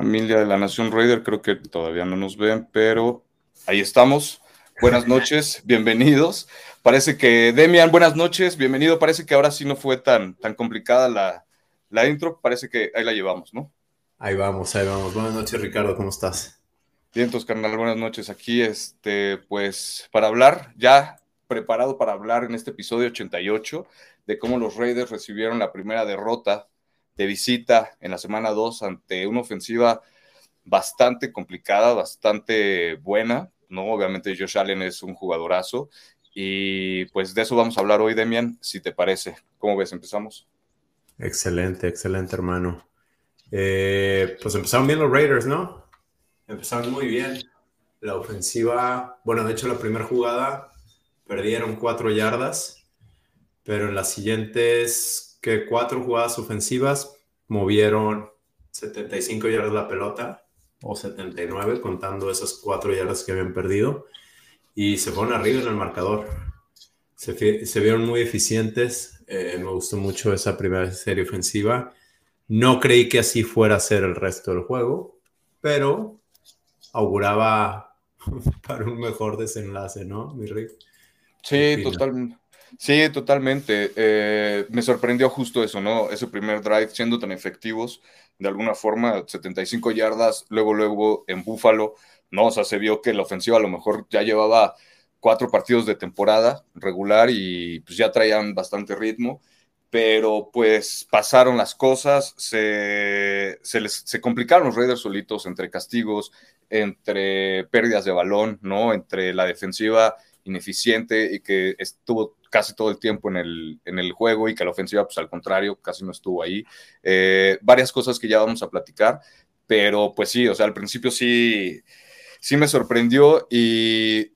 Familia de la Nación Raider, creo que todavía no nos ven, pero ahí estamos. Buenas noches, bienvenidos. Parece que, Demian, buenas noches, bienvenido. Parece que ahora sí no fue tan, tan complicada la, la intro, parece que ahí la llevamos, ¿no? Ahí vamos, ahí vamos. Buenas noches, Ricardo, ¿cómo estás? Bien, entonces, carnal, buenas noches. Aquí, este, pues, para hablar, ya preparado para hablar en este episodio 88 de cómo los Raiders recibieron la primera derrota de visita en la semana 2 ante una ofensiva bastante complicada, bastante buena, ¿no? Obviamente Josh Allen es un jugadorazo y pues de eso vamos a hablar hoy, Demian, si te parece. ¿Cómo ves? ¿Empezamos? Excelente, excelente, hermano. Eh, pues empezaron bien los Raiders, ¿no? Empezaron muy bien. La ofensiva, bueno, de hecho la primera jugada perdieron cuatro yardas, pero en las siguientes que cuatro jugadas ofensivas movieron 75 yardas la pelota, o 79, contando esas cuatro yardas que habían perdido, y se fueron arriba en el marcador. Se, se vieron muy eficientes, eh, me gustó mucho esa primera serie ofensiva. No creí que así fuera a ser el resto del juego, pero auguraba para un mejor desenlace, ¿no, mi Rick? Sí, totalmente. Sí, totalmente. Eh, me sorprendió justo eso, ¿no? Ese primer drive siendo tan efectivos, de alguna forma, 75 yardas, luego, luego en Búfalo, ¿no? O sea, se vio que la ofensiva a lo mejor ya llevaba cuatro partidos de temporada regular y pues ya traían bastante ritmo, pero pues pasaron las cosas, se, se, les, se complicaron los Raiders solitos entre castigos, entre pérdidas de balón, ¿no? Entre la defensiva ineficiente y que estuvo casi todo el tiempo en el, en el juego y que la ofensiva, pues al contrario, casi no estuvo ahí. Eh, varias cosas que ya vamos a platicar, pero pues sí, o sea, al principio sí, sí me sorprendió y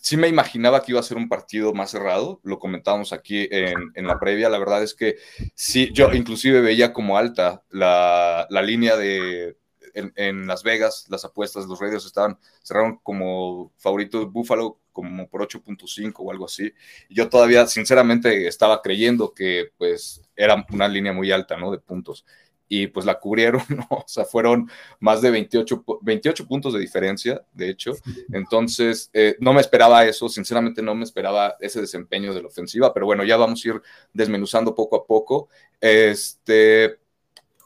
sí me imaginaba que iba a ser un partido más cerrado, lo comentábamos aquí en, en la previa, la verdad es que sí, yo inclusive veía como alta la, la línea de, en, Las Vegas, las apuestas, los Raiders estaban, cerraron como favoritos Buffalo como por 8.5 o algo así. Yo todavía, sinceramente, estaba creyendo que pues era una línea muy alta, ¿no? De puntos. Y pues la cubrieron, ¿no? O sea, fueron más de 28, 28 puntos de diferencia, de hecho. Entonces, eh, no me esperaba eso, sinceramente no me esperaba ese desempeño de la ofensiva, pero bueno, ya vamos a ir desmenuzando poco a poco. Este,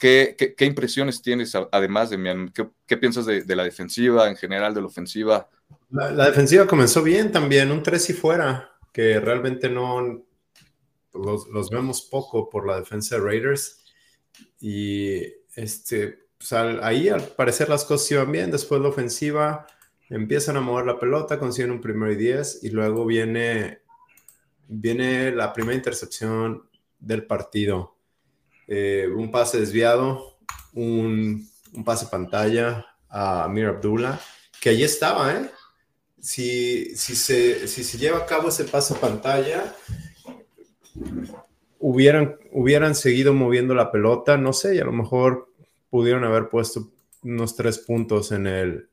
¿Qué, impresiones tienes además de ¿Qué, qué piensas de, la defensiva en general, de la ofensiva? La, defensiva comenzó bien también, un 3 y fuera, que realmente no los, los, vemos poco por la defensa de Raiders. Y este, pues, ahí al parecer las cosas iban bien, después la ofensiva empiezan a mover la pelota, consiguen un primero y 10 y luego viene, viene la primera intercepción del partido eh, un pase desviado, un, pase pantalla a Amir Abdullah, que allí estaba, ¿eh? Si, se, lleva a cabo ese pase pantalla, hubieran, seguido moviendo la pelota, no sé, y a lo mejor pudieron haber puesto unos tres puntos en el,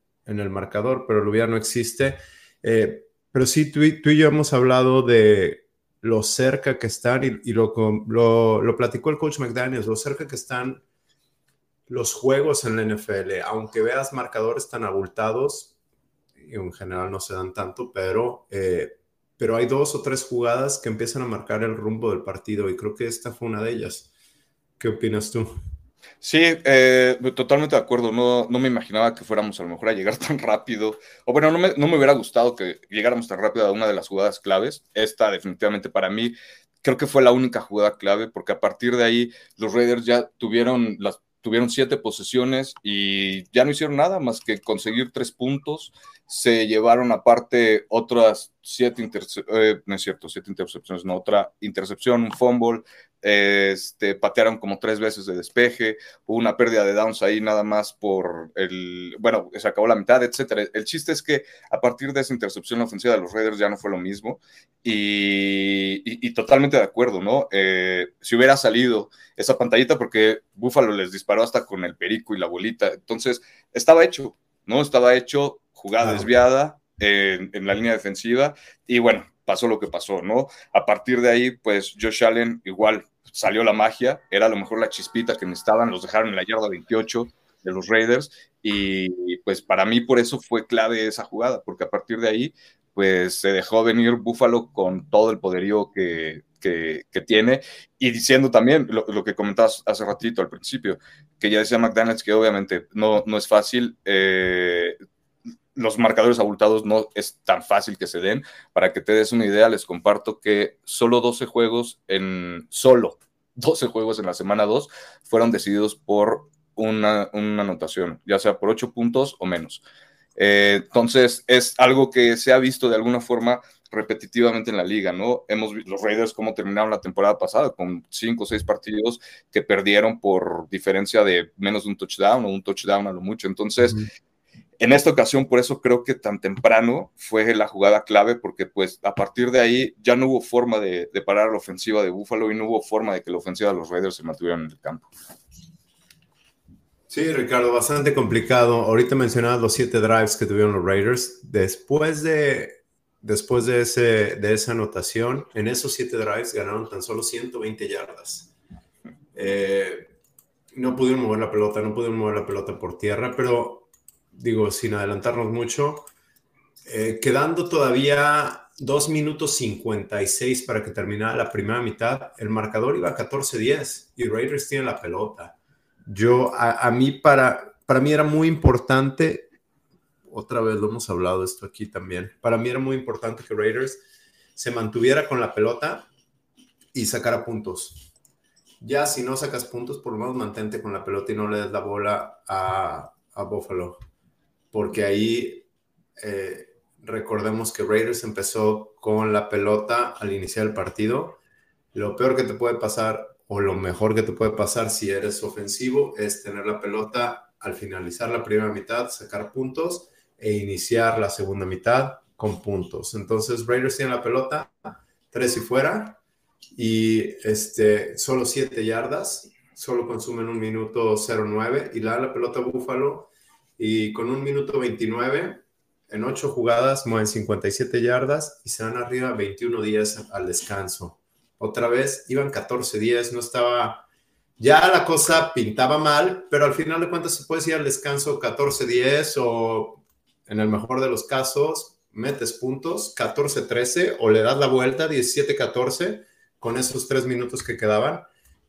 marcador, pero el hubiera no existe. Eh, pero sí, tú, y yo hemos hablado de lo cerca que están, y, lo, lo, platicó el coach McDaniels, lo cerca que están los juegos en la NFL, aunque veas marcadores tan abultados, y en general no se dan tanto, pero, eh, pero hay dos o tres jugadas que empiezan a marcar el rumbo del partido y creo que esta fue una de ellas. ¿Qué opinas tú? Sí, eh, totalmente de acuerdo. No, no me imaginaba que fuéramos a lo mejor a llegar tan rápido. O bueno, no me, no me hubiera gustado que llegáramos tan rápido a una de las jugadas claves. Esta definitivamente para mí creo que fue la única jugada clave porque a partir de ahí los Raiders ya tuvieron las tuvieron siete posesiones y ya no hicieron nada más que conseguir tres puntos. Se llevaron aparte otras siete eh, no es cierto, siete intercepciones, no, otra intercepción, un fumble, este, patearon como tres veces de despeje, hubo una pérdida de downs ahí nada más por el, bueno, se acabó la mitad, etcétera. El chiste es que a partir de esa intercepción ofensiva de los Raiders ya no fue lo mismo y, totalmente de acuerdo, ¿no? Eh, si hubiera salido esa pantallita porque Buffalo les disparó hasta con el perico y la bolita, entonces estaba hecho, ¿no? Estaba hecho, jugada desviada en, en la línea defensiva y bueno, pasó lo que pasó, ¿no? A partir de ahí, pues Josh Allen igual salió la magia, era a lo mejor la chispita que necesitaban, los dejaron en la yarda 28, de los Raiders. Y pues para mí por eso fue clave esa jugada, porque a partir de ahí pues se dejó venir Buffalo con todo el poderío que, que, tiene y diciendo también lo, que comentabas hace ratito al principio, que ya decía McDaniels que obviamente no, no es fácil. Eh, los marcadores abultados no es tan fácil que se den. Para que te des una idea, les comparto que solo 12 juegos en solo 12 juegos en la semana 2 fueron decididos por una, anotación, ya sea por 8 puntos o menos. Eh, entonces, es algo que se ha visto de alguna forma repetitivamente en la liga, ¿no? Hemos visto los Raiders cómo terminaron la temporada pasada con 5 o 6 partidos que perdieron por diferencia de menos de un touchdown o un touchdown a lo mucho. Entonces, en esta ocasión, por eso creo que tan temprano fue la jugada clave, porque pues a partir de ahí ya no hubo forma de, parar la ofensiva de Buffalo y no hubo forma de que la ofensiva de los Raiders se mantuviera en el campo. Sí, Ricardo, bastante complicado. Ahorita mencionabas los siete drives que tuvieron los Raiders. Después de, después de, ese, de esa anotación, en esos siete drives ganaron tan solo 120 yardas. Eh, no pudieron mover la pelota, no pudieron mover la pelota por tierra, pero digo, sin adelantarnos mucho, eh, quedando todavía 2 minutos 56 para que terminara la primera mitad, el marcador iba a 14-10 y Raiders tiene la pelota. Yo, a, mí, para, para mí era muy importante, otra vez lo hemos hablado esto aquí también, para mí era muy importante que Raiders se mantuviera con la pelota y sacara puntos. Ya si no sacas puntos, por lo menos mantente con la pelota y no le des la bola a, a Buffalo porque ahí eh, recordemos que Raiders empezó con la pelota al iniciar el partido. Lo peor que te puede pasar o lo mejor que te puede pasar si eres ofensivo es tener la pelota al finalizar la primera mitad, sacar puntos e iniciar la segunda mitad con puntos. Entonces Raiders tiene la pelota, tres y fuera, y este, solo siete yardas, solo consumen un minuto 09 y la la pelota Búfalo y con un minuto 29, en ocho jugadas, mueven 57 yardas y se van arriba 21-10 al descanso. Otra vez iban 14-10, no estaba... Ya la cosa pintaba mal, pero al final de cuentas se puede ir al descanso 14-10 o en el mejor de los casos metes puntos 14-13 o le das la vuelta 17-14 con esos tres minutos que quedaban.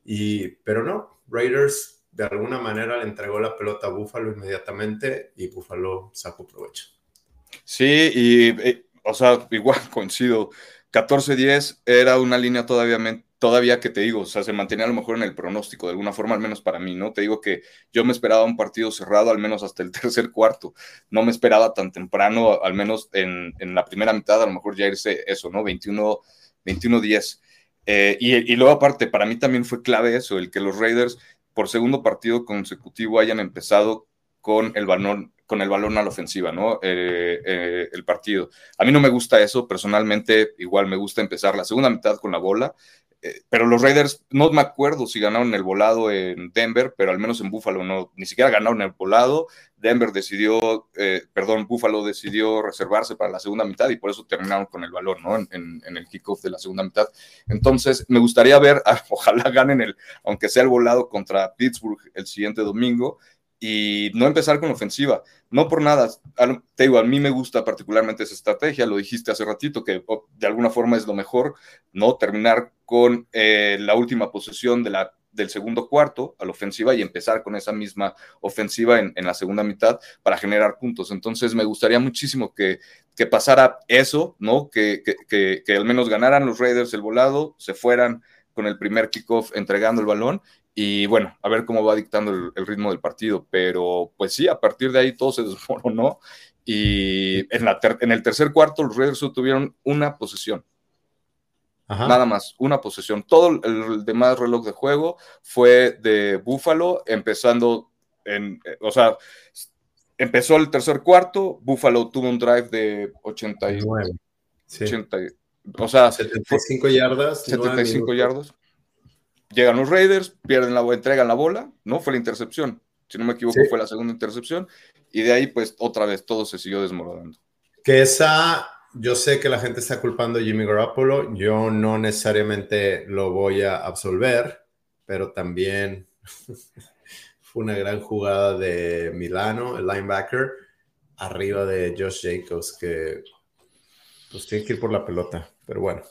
Y, pero no, Raiders de alguna manera le entregó la pelota a Búfalo inmediatamente y Búfalo sacó provecho. Sí, y, eh, o sea, igual coincido. 14-10 era una línea todavía, todavía que te digo, o sea, se mantenía a lo mejor en el pronóstico, de alguna forma, al menos para mí, ¿no? Te digo que yo me esperaba un partido cerrado, al menos hasta el tercer cuarto. No me esperaba tan temprano, al menos en, la primera mitad, a lo mejor ya irse eso, ¿no? 21-10. Eh, y, y, luego aparte, para mí también fue clave eso, el que los Raiders por segundo partido consecutivo hayan empezado con el balón, con el balón a la ofensiva, ¿no? Eh, eh, el partido. A mí no me gusta eso, personalmente, igual me gusta empezar la segunda mitad con la bola, eh, pero los Raiders, no me acuerdo si ganaron el volado en Denver, pero al menos en Buffalo no, ni siquiera ganaron el volado. Denver decidió, perdón, Buffalo decidió reservarse para la segunda mitad y por eso terminaron con el balón, ¿no? En, el kickoff de la segunda mitad. Entonces, me gustaría ver, ojalá ganen el, aunque sea el volado contra Pittsburgh el siguiente domingo, y no empezar con ofensiva. No por nada, te digo, a mí me gusta particularmente esa estrategia, lo dijiste hace ratito, que de alguna forma es lo mejor, ¿no? Terminar con eh, la última posesión de la, del segundo cuarto a la ofensiva y empezar con esa misma ofensiva en, la segunda mitad para generar puntos. Entonces me gustaría muchísimo que, que pasara eso, ¿no? Que, que, que al menos ganaran los Raiders el volado, se fueran con el primer kickoff entregando el balón y bueno, a ver cómo va dictando el, ritmo del partido. Pero pues sí, a partir de ahí todo se desmoronó. Y en, la en el tercer cuarto los Raiders tuvieron una posesión. Nada más, una posesión. Todo el, demás reloj de juego fue de Buffalo, empezando en, o sea, empezó el tercer cuarto, Buffalo tuvo un drive de 89. Sí. o sea, 75 yardas. 75 yardas. Llegan los Raiders, pierden la entregan la bola, ¿no? Fue la intercepción. Si no me equivoco, fue la segunda intercepción. Y de ahí, pues, otra vez todo se siguió desmoronando. Que esa, yo sé que la gente está culpando a Jimmy Garoppolo. Yo no necesariamente lo voy a absolver, pero también fue una gran jugada de Milano, el linebacker, arriba de Josh Jacobs, que pues tiene que ir por la pelota, pero bueno.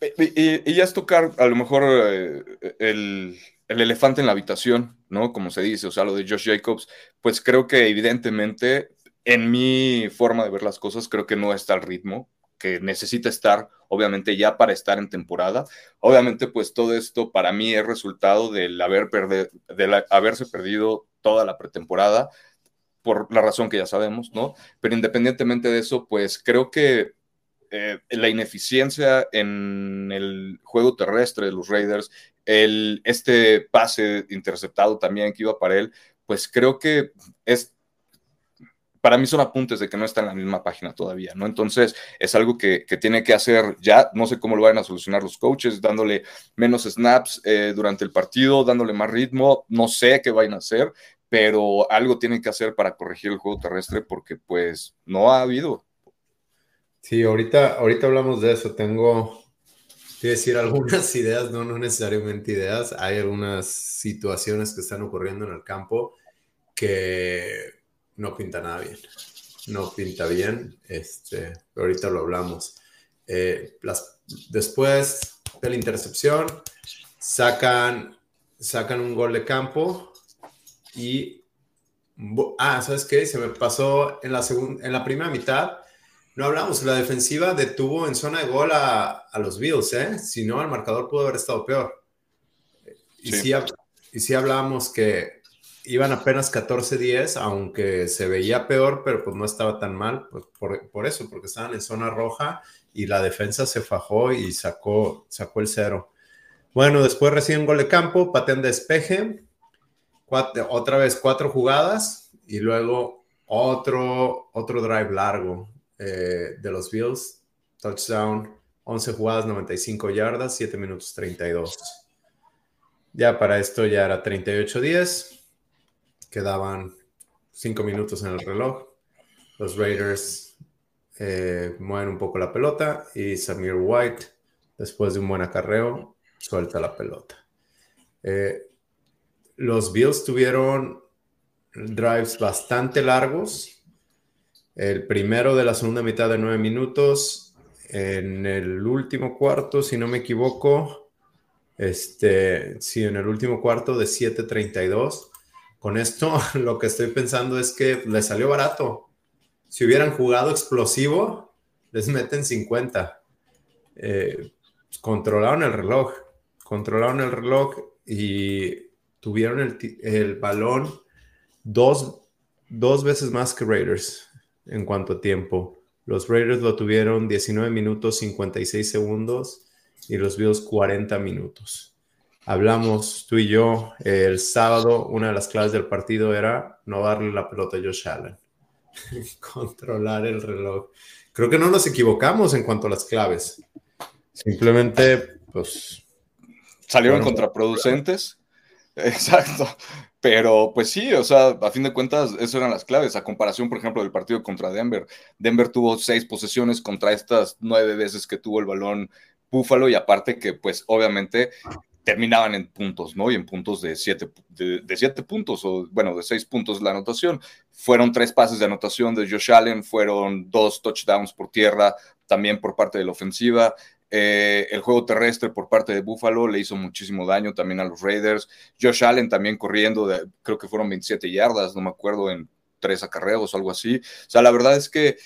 Y, ya es tocar a lo mejor eh, el, el, elefante en la habitación, ¿no? Como se dice, o sea, lo de Josh Jacobs, pues creo que evidentemente en mi forma de ver las cosas, creo que no está al ritmo que necesita estar, obviamente, ya para estar en temporada. Obviamente, pues todo esto para mí es resultado del, haber del haberse perdido toda la pretemporada, por la razón que ya sabemos, ¿no? Pero independientemente de eso, pues creo que eh, la ineficiencia en el juego terrestre de los Raiders, el, este pase interceptado también que iba para él, pues creo que es para mí son apuntes de que no está en la misma página todavía, ¿no? Entonces es algo que, tiene que hacer ya, no sé cómo lo van a solucionar los coaches, dándole menos snaps eh, durante el partido, dándole más ritmo, no sé qué vayan a hacer, pero algo tienen que hacer para corregir el juego terrestre porque pues no ha habido. Sí, ahorita, ahorita hablamos de eso, tengo que decir algunas ideas, no, no necesariamente ideas, hay algunas situaciones que están ocurriendo en el campo que no pinta nada bien. No pinta bien. Este, ahorita lo hablamos. Eh, después de la intercepción, sacan, sacan un gol de campo y. Ah, ¿sabes qué? Se me pasó en la, segunda, en la primera mitad. No hablamos, la defensiva detuvo en zona de gol a, los Bills, ¿eh? Si no, el marcador pudo haber estado peor. Y sí, y sí hablábamos que iban apenas 14-10, aunque se veía peor, pero pues no estaba tan mal, pues por, eso, porque estaban en zona roja y la defensa se fajó y sacó, sacó el cero. Bueno, después reciben gol de campo, patean despeje, otra vez cuatro jugadas y luego otro, otro drive largo eh, de los Bills, touchdown, 11 jugadas, 95 yardas, 7 minutos 32. Ya para esto ya era 38-10 quedaban cinco minutos en el reloj. Los Raiders eh, mueven un poco la pelota y Samir White, después de un buen acarreo, suelta la pelota. Eh, los Bills tuvieron drives bastante largos. El primero de la segunda mitad de nueve minutos. En el último cuarto, si no me equivoco, este, sí, en el último cuarto de 7:32 con esto lo que estoy pensando es que les salió barato. Si hubieran jugado explosivo, les meten 50. Eh, controlaron el reloj, controlaron el reloj y tuvieron el, balón dos, dos veces más que Raiders en cuanto a tiempo. Los Raiders lo tuvieron 19 minutos 56 segundos y los Bills 40 minutos hablamos tú y yo el sábado, una de las claves del partido era no darle la pelota a Josh Allen, controlar el reloj. Creo que no nos equivocamos en cuanto a las claves. Simplemente, pues... Salieron contraproducentes. Exacto. Pero pues sí, o sea, a fin de cuentas, eso eran las claves. A comparación, por ejemplo, del partido contra Denver. Denver tuvo seis posesiones contra estas nueve veces que tuvo el balón Búfalo y aparte que pues obviamente terminaban en puntos, ¿no? Y en puntos de siete, de, siete puntos, o bueno, de seis puntos la anotación. Fueron tres pases de anotación de Josh Allen, fueron dos touchdowns por tierra, también por parte de la ofensiva. Eh, el juego terrestre por parte de Buffalo le hizo muchísimo daño también a los Raiders. Josh Allen también corriendo, de, creo que fueron 27 yardas, no me acuerdo, en tres acarreos o algo así. O sea, la verdad es que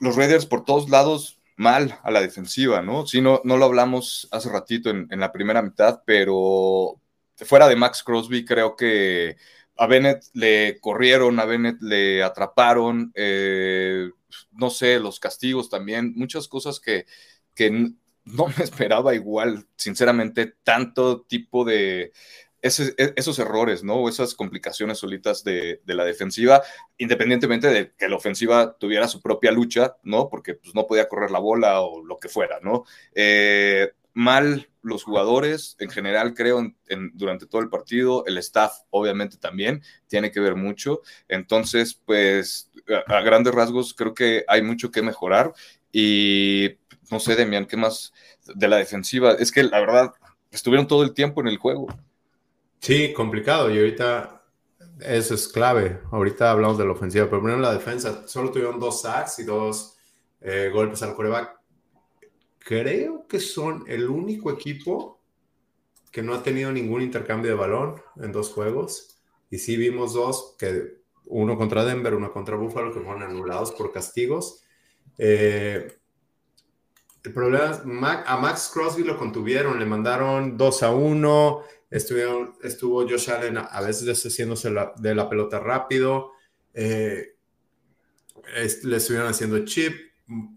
los Raiders por todos lados mal a la defensiva, ¿no? Sí, no, no lo hablamos hace ratito en, la primera mitad, pero fuera de Max Crosby, creo que a Bennett le corrieron, a Bennett le atraparon, eh, no sé, los castigos también, muchas cosas que, que no me esperaba igual, sinceramente, tanto tipo de, e, esos errores, ¿no? Esas complicaciones solitas de, la defensiva, independientemente de que la ofensiva tuviera su propia lucha, ¿no? Porque pues, no podía correr la bola o lo que fuera, ¿no? Eh, mal los jugadores, en general creo, en, durante todo el partido, el staff obviamente también tiene que ver mucho. Entonces, pues, a grandes rasgos creo que hay mucho que mejorar y no sé, Demian, ¿qué más de la defensiva? Es que la verdad, estuvieron todo el tiempo en el juego. Sí, complicado. Y ahorita eso es clave. Ahorita hablamos de la ofensiva, pero primero la defensa. Solo tuvieron dos sacks y dos eh, golpes al coreback. Creo que son el único equipo que no ha tenido ningún intercambio de balón en dos juegos. Y sí vimos dos, que uno contra Denver, uno contra Buffalo, que fueron anulados por castigos. Eh, el problema es, a Max Crosby lo contuvieron, le mandaron 2 a 1, estuvieron, estuvo Josh Allen a, veces deshaciéndose de la pelota rápido, eh, le estuvieron haciendo chip,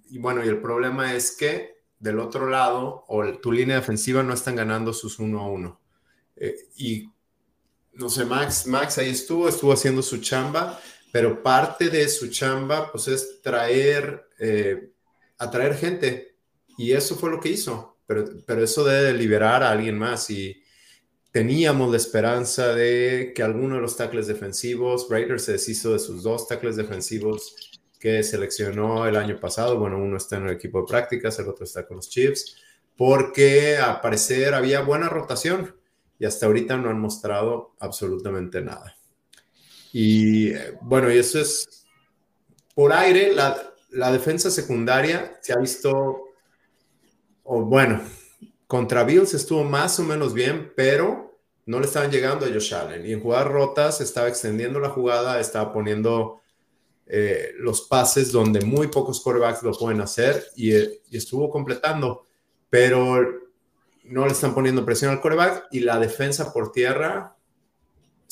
y bueno, y el problema es que del otro lado, o tu línea defensiva no están ganando sus 1 a 1. Eh, y no sé, Max, Max ahí estuvo, estuvo haciendo su chamba, pero parte de su chamba, pues es traer, eh, atraer gente. Y eso fue lo que hizo. Pero, pero eso debe liberar a alguien más. Y teníamos la esperanza de que alguno de los tackles defensivos, Raiders se deshizo de sus dos tackles defensivos que seleccionó el año pasado. Bueno, uno está en el equipo de prácticas, el otro está con los Chiefs, porque al parecer había buena rotación y hasta ahorita no han mostrado absolutamente nada. Y bueno, y eso es por aire, la, la defensa secundaria se ha visto, bueno, contra Bills estuvo más o menos bien, pero no le estaban llegando a Josh Allen. Y en jugadas rotas estaba extendiendo la jugada, estaba poniendo eh, los pases donde muy pocos quarterbacks lo pueden hacer y, y estuvo completando. Pero no le están poniendo presión al coreback y la defensa por tierra,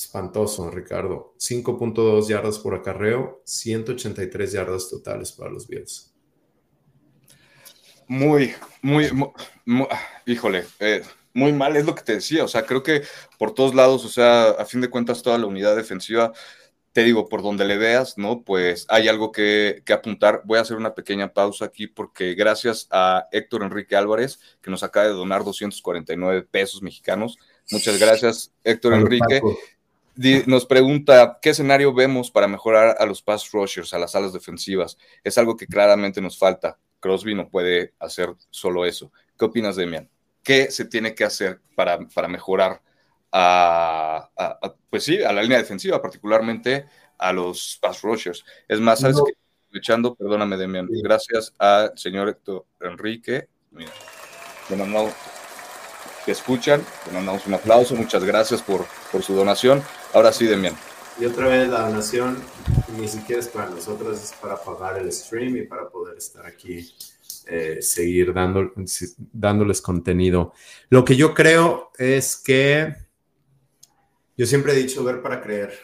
espantoso, Ricardo. 5.2 yardas por acarreo, 183 yardas totales para los Bills. Muy, muy, híjole, eh, muy mal es lo que te decía. O sea, creo que por todos lados, o sea, a fin de cuentas, toda la unidad defensiva te digo, por donde le veas, ¿no? Pues hay algo que, apuntar. Voy a hacer una pequeña pausa aquí porque gracias a Héctor Enrique Álvarez, que nos acaba de donar 249 pesos mexicanos. Muchas gracias, Héctor Enrique. Nos pregunta, ¿qué escenario vemos para mejorar a los pass rushers, a las alas defensivas? Es algo que claramente nos falta. Crosby no puede hacer solo eso. ¿Qué opinas, Demian? ¿Qué se tiene que hacer para, para mejorar a, pues sí, a la línea defensiva, particularmente a los pass rushers. Es más, ¿sabes que Escuchando, perdóname, Demian, gracias al señor Héctor Enrique. Mira, que escuchan, le mandamos un aplauso, muchas gracias por, por su donación. Ahora sí, Demian. Y otra vez la donación ni siquiera es para nosotros, es para pagar el stream y para poder estar aquí, eh, seguir dando, dándoles contenido. Lo que yo creo es que yo siempre he dicho ver para creer.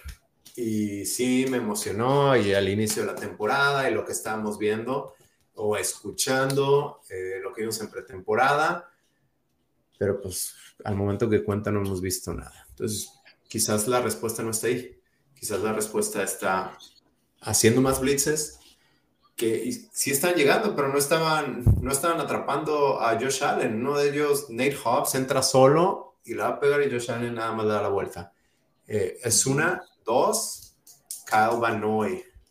Y sí, me emocionó y al inicio de la temporada y lo que estábamos viendo o escuchando, eh, lo que vimos en pretemporada, pero pues al momento que cuenta no hemos visto nada. Entonces, quizás la respuesta no está ahí. Quizás la respuesta está haciendo más blitzes, que sí están llegando, pero no estaban, no estaban atrapando a Josh Allen. Uno de ellos, Nate Hobbs, entra solo y la va a pegar y Josh Allen nada más da la vuelta. Eh, es una, dos, Kyle Van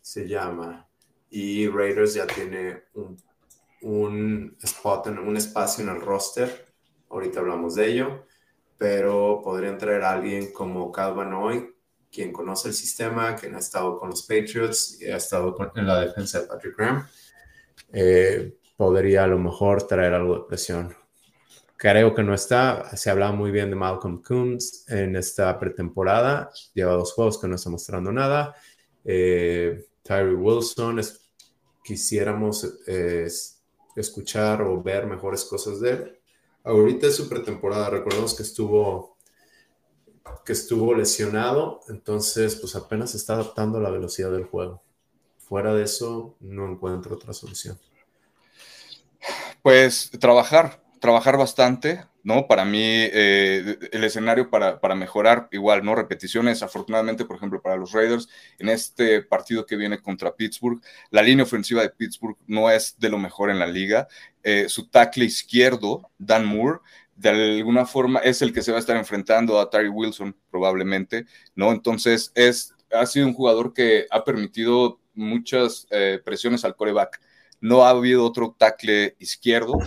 se llama. Y Raiders ya tiene un, un spot, en, un espacio en el roster. Ahorita hablamos de ello. Pero podrían traer a alguien como Kyle Van quien conoce el sistema, quien ha estado con los Patriots y ha estado en la defensa de Patrick Graham. Eh, podría a lo mejor traer algo de presión Creo que no está. Se hablaba muy bien de Malcolm Coons en esta pretemporada. Lleva dos juegos que no está mostrando nada. Eh, Tyree Wilson, quisiéramos escuchar o ver mejores cosas de él. Ahorita es su pretemporada. Recordemos que estuvo que estuvo lesionado, entonces pues apenas está adaptando a la velocidad del juego. Fuera de eso, no encuentro otra solución. Pues trabajar, trabajar bastante, ¿no? Para mí, eh, el escenario para, para, mejorar, igual, ¿no? Repeticiones, afortunadamente, por ejemplo, para los Raiders, en este partido que viene contra Pittsburgh, la línea ofensiva de Pittsburgh no es de lo mejor en la liga. Eh, su tackle izquierdo, Dan Moore, de alguna forma es el que se va a estar enfrentando a Terry Wilson, probablemente, ¿no? Entonces, es, ha sido un jugador que ha permitido muchas eh, presiones al coreback. No ha habido otro tackle izquierdo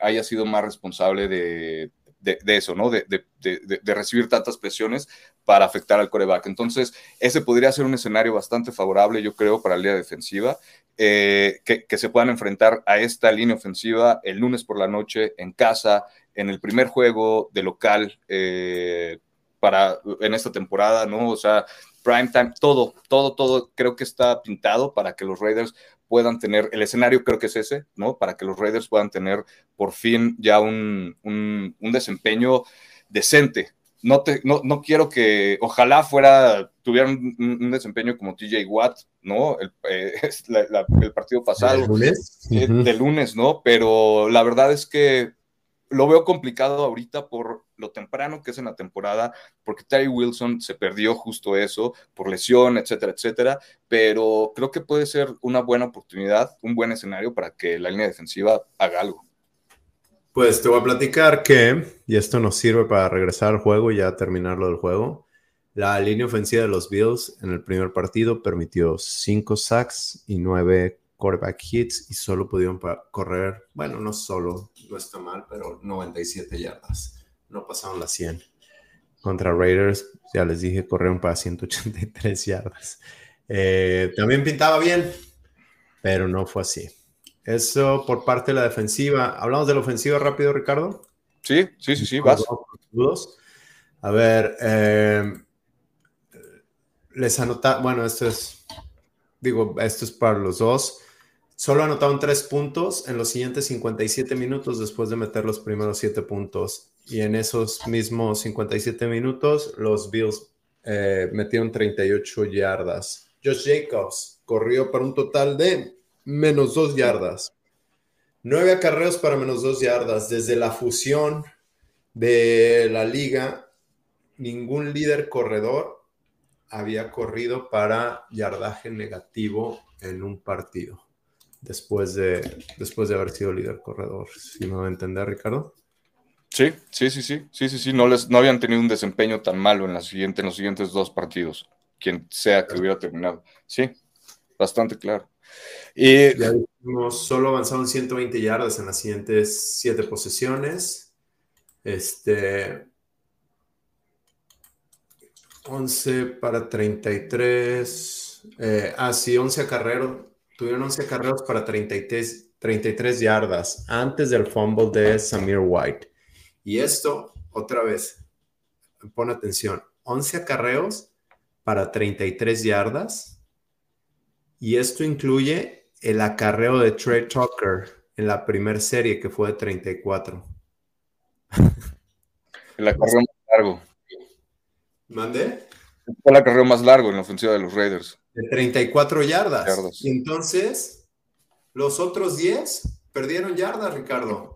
haya sido más responsable de, eso, ¿no? De, recibir tantas presiones para afectar al coreback. Entonces, ese podría ser un escenario bastante favorable, yo creo, para la línea defensiva, eh, que, que, se puedan enfrentar a esta línea ofensiva el lunes por la noche en casa, en el primer juego de local eh, para en esta temporada, ¿no? O sea, prime time, todo, todo, todo creo que está pintado para que los Raiders puedan tener, el escenario creo que es ese, ¿no? Para que los Raiders puedan tener por fin ya un, un, desempeño decente. No, te, no, no, quiero que, ojalá fuera, tuvieran un, desempeño como TJ Watt, ¿no? El, eh, el partido pasado. ¿De lunes? Eh, de lunes, ¿no? Pero la verdad es que lo veo complicado ahorita por lo temprano que es en la temporada, porque Terry Wilson se perdió justo eso, por lesión, etcétera, etcétera, pero creo que puede ser una buena oportunidad, un buen escenario para que la línea defensiva haga algo. Pues te voy a platicar que, y esto nos sirve para regresar al juego y ya terminarlo del juego, la línea ofensiva de los Bills en el primer partido permitió 5 sacks y 9 quarterback hits y solo pudieron correr, bueno, no solo, no está mal, pero 97 yardas. No pasaron las 100. Contra Raiders, ya les dije, corrieron para 183 yardas. Eh, también pintaba bien, pero no fue así. Eso por parte de la defensiva. ¿Hablamos de la ofensiva rápido, Ricardo? Sí, sí, sí, sí, vas. A ver, eh, les anota, bueno, esto es, digo, esto es para los dos. Solo anotaron tres puntos en los siguientes 57 minutos después de meter los primeros siete puntos. Y en esos mismos 57 minutos, los Bills eh, metieron 38 yardas. Josh Jacobs corrió para un total de menos dos yardas. Nueve acarreos para menos dos yardas. Desde la fusión de la liga, ningún líder corredor había corrido para yardaje negativo en un partido después de, después de haber sido líder corredor. Si me va a entender, Ricardo. Sí, sí, sí, sí, sí, sí, sí. No, les, no habían tenido un desempeño tan malo en, la siguiente, en los siguientes dos partidos, quien sea que hubiera terminado. Sí, bastante claro. Y, ya dijimos, solo avanzaron 120 yardas en las siguientes siete posesiones. Este. 11 para 33. Eh, ah, sí, 11 acarreos Tuvieron 11 carreras para 33, 33 yardas antes del fumble de Samir White. Y esto, otra vez, pon atención, 11 acarreos para 33 yardas. Y esto incluye el acarreo de Trey Tucker en la primera serie que fue de 34. El acarreo más largo. ¿Mande? Fue el acarreo más largo en la ofensiva de los Raiders. De 34 yardas. Y entonces, los otros 10 perdieron yardas, Ricardo.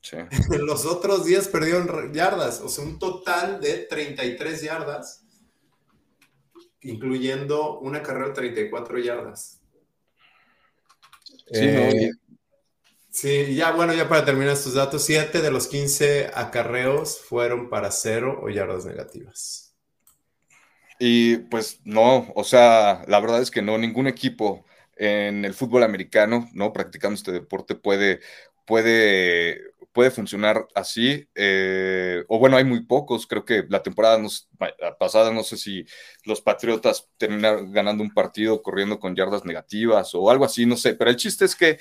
Sí. los otros 10 perdieron yardas. O sea, un total de 33 yardas, incluyendo una carrera de 34 yardas. Sí, eh, sí, ya bueno, ya para terminar estos datos, 7 de los 15 acarreos fueron para cero o yardas negativas. Y pues no, o sea, la verdad es que no, ningún equipo en el fútbol americano, ¿no? Practicando este deporte puede, puede, puede funcionar así. Eh, o bueno, hay muy pocos. Creo que la temporada pasada, no sé si los Patriotas terminaron ganando un partido corriendo con yardas negativas o algo así, no sé. Pero el chiste es que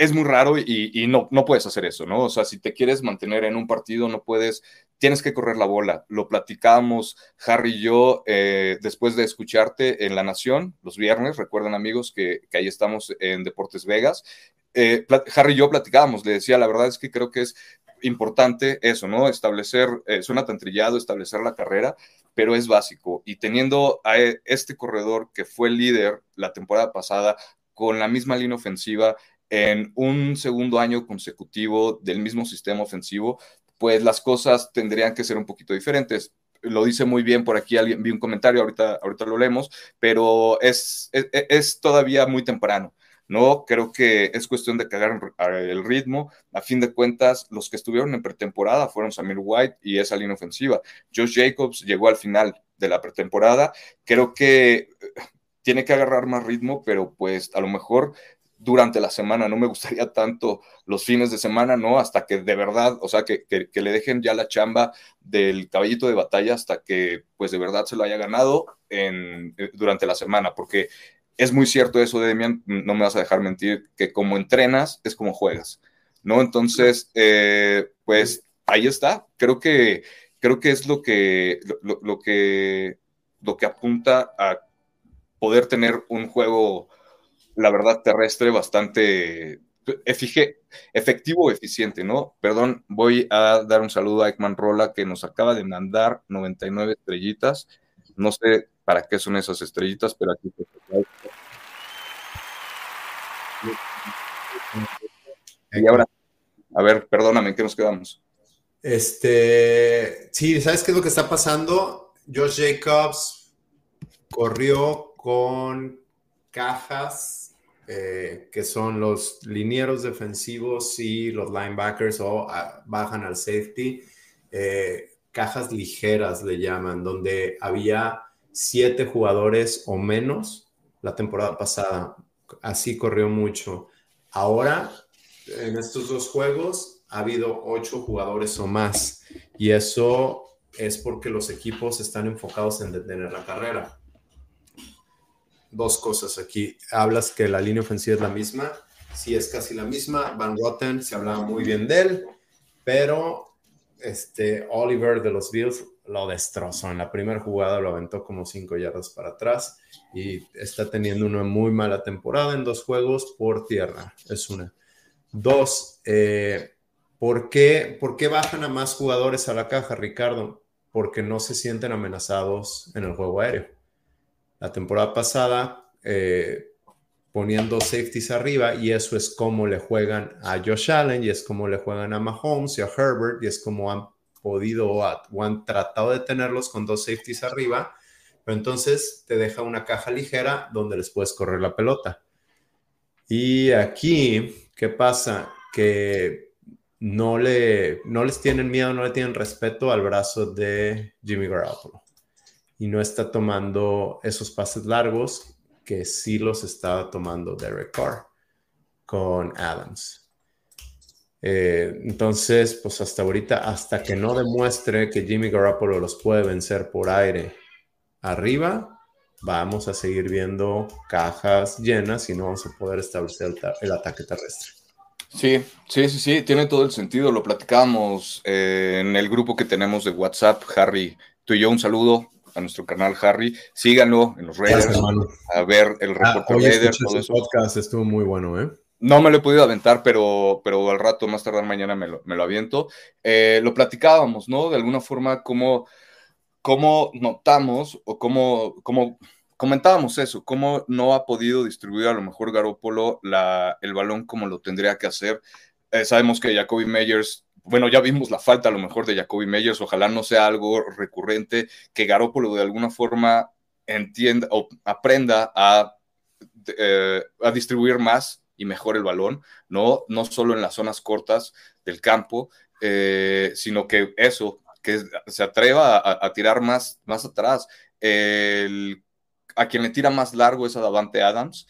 es muy raro y, no, no puedes hacer eso, ¿no? O sea, si te quieres mantener en un partido, no puedes, tienes que correr la bola. Lo platicamos Harry y yo eh, después de escucharte en La Nación los viernes. Recuerden, amigos, que, ahí estamos en Deportes Vegas. Eh, Harry y yo platicábamos, le decía, la verdad es que creo que es importante eso, ¿no? Establecer, eh, suena tan trillado, establecer la carrera, pero es básico. Y teniendo a este corredor que fue líder la temporada pasada, con la misma línea ofensiva, en un segundo año consecutivo del mismo sistema ofensivo, pues las cosas tendrían que ser un poquito diferentes. Lo dice muy bien por aquí, alguien vi un comentario, ahorita, ahorita lo leemos, pero es, es, todavía muy temprano. ¿no? Creo que es cuestión de cagar el ritmo. A fin de cuentas, los que estuvieron en pretemporada fueron Samir White y esa línea ofensiva. Josh Jacobs llegó al final de la pretemporada. Creo que eh, tiene que agarrar más ritmo, pero pues a lo mejor durante la semana, no me gustaría tanto los fines de semana, ¿no? Hasta que de verdad, o sea, que, que, le dejen ya la chamba del caballito de batalla hasta que pues de verdad se lo haya ganado en, eh, durante la semana, porque es muy cierto eso, Demian, no me vas a dejar mentir, que como entrenas es como juegas, ¿no? Entonces, eh, pues ahí está, creo que, creo que es lo que, lo que, lo que apunta a poder tener un juego la verdad, terrestre bastante efectivo eficiente, ¿no? Perdón, voy a dar un saludo a Ekman Rola que nos acaba de mandar 99 estrellitas. No sé para qué son esas estrellitas, pero aquí Y ahora, a ver, perdóname, ¿en qué nos quedamos? Este, sí, ¿sabes qué es lo que está pasando? Josh Jacobs corrió con cajas eh, que son los linieros defensivos y los linebackers o ah, bajan al safety. Eh, cajas ligeras le llaman, donde había siete jugadores o menos la temporada pasada. Así corrió mucho. Ahora, en estos dos juegos, ha habido ocho jugadores o más. Y eso es porque los equipos están enfocados en detener la carrera dos cosas aquí. Hablas que la línea ofensiva es la misma. Sí, es casi la misma. Van Rotten, se hablaba muy bien de él, pero este Oliver de los Bills lo destrozó. En la primera jugada lo aventó como cinco yardas para atrás y está teniendo una muy mala temporada en dos juegos por tierra. Es una. Dos, eh, ¿por, qué, ¿por qué bajan a más jugadores a la caja, Ricardo? Porque no se sienten amenazados en el juego aéreo la temporada pasada eh, poniendo safeties arriba y eso es como le juegan a Josh Allen y es como le juegan a Mahomes y a Herbert y es como han podido o han tratado de tenerlos con dos safeties arriba, pero entonces te deja una caja ligera donde les puedes correr la pelota. Y aquí, ¿qué pasa? Que no, le, no les tienen miedo, no le tienen respeto al brazo de Jimmy Garoppolo y no está tomando esos pases largos que sí los estaba tomando Derek Carr con Adams. Eh, entonces, pues hasta ahorita, hasta que no demuestre que Jimmy Garoppolo los puede vencer por aire arriba, vamos a seguir viendo cajas llenas y no vamos a poder establecer el, ataque terrestre. Sí, sí, sí, sí, tiene todo el sentido. Lo platicábamos eh, en el grupo que tenemos de WhatsApp, Harry, tú y yo, un saludo a nuestro canal Harry. Síganlo en los Raiders, a ver el ah, reporte Raiders. Todo eso. podcast estuvo muy bueno, ¿eh? No me lo he podido aventar, pero, pero al rato, más tardar mañana, me lo, me lo aviento. Eh, lo platicábamos, ¿no? De alguna forma, cómo, cómo notamos o cómo, cómo comentábamos eso, cómo no ha podido distribuir a lo mejor Garópolo la, el balón como lo tendría que hacer. Eh, sabemos que Jacoby Meyers bueno, ya vimos la falta a lo mejor de Jacoby Meyers, ojalá no sea algo recurrente, que Garópolo de alguna forma entienda o aprenda a, eh, a distribuir más y mejor el balón, ¿no? No solo en las zonas cortas del campo, eh, sino que eso, que se atreva a, tirar más, más atrás. a quien le tira más largo es a Davante Adams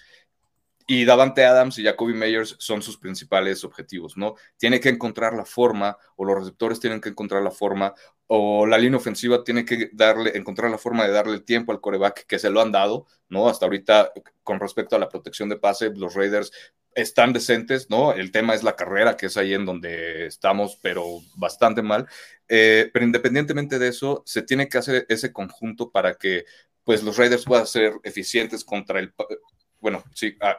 y Davante Adams y Jacoby Meyers son sus principales objetivos, ¿no? Tiene que encontrar la forma, o los receptores tienen que encontrar la forma, o la línea ofensiva tiene que darle, encontrar la forma de darle tiempo al coreback que se lo han dado, ¿no? Hasta ahorita, con respecto a la protección de pase, los Raiders están decentes, ¿no? El tema es la carrera, que es ahí en donde estamos, pero bastante mal. Eh, pero independientemente de eso, se tiene que hacer ese conjunto para que pues los Raiders puedan ser eficientes contra el, bueno, sí, ah,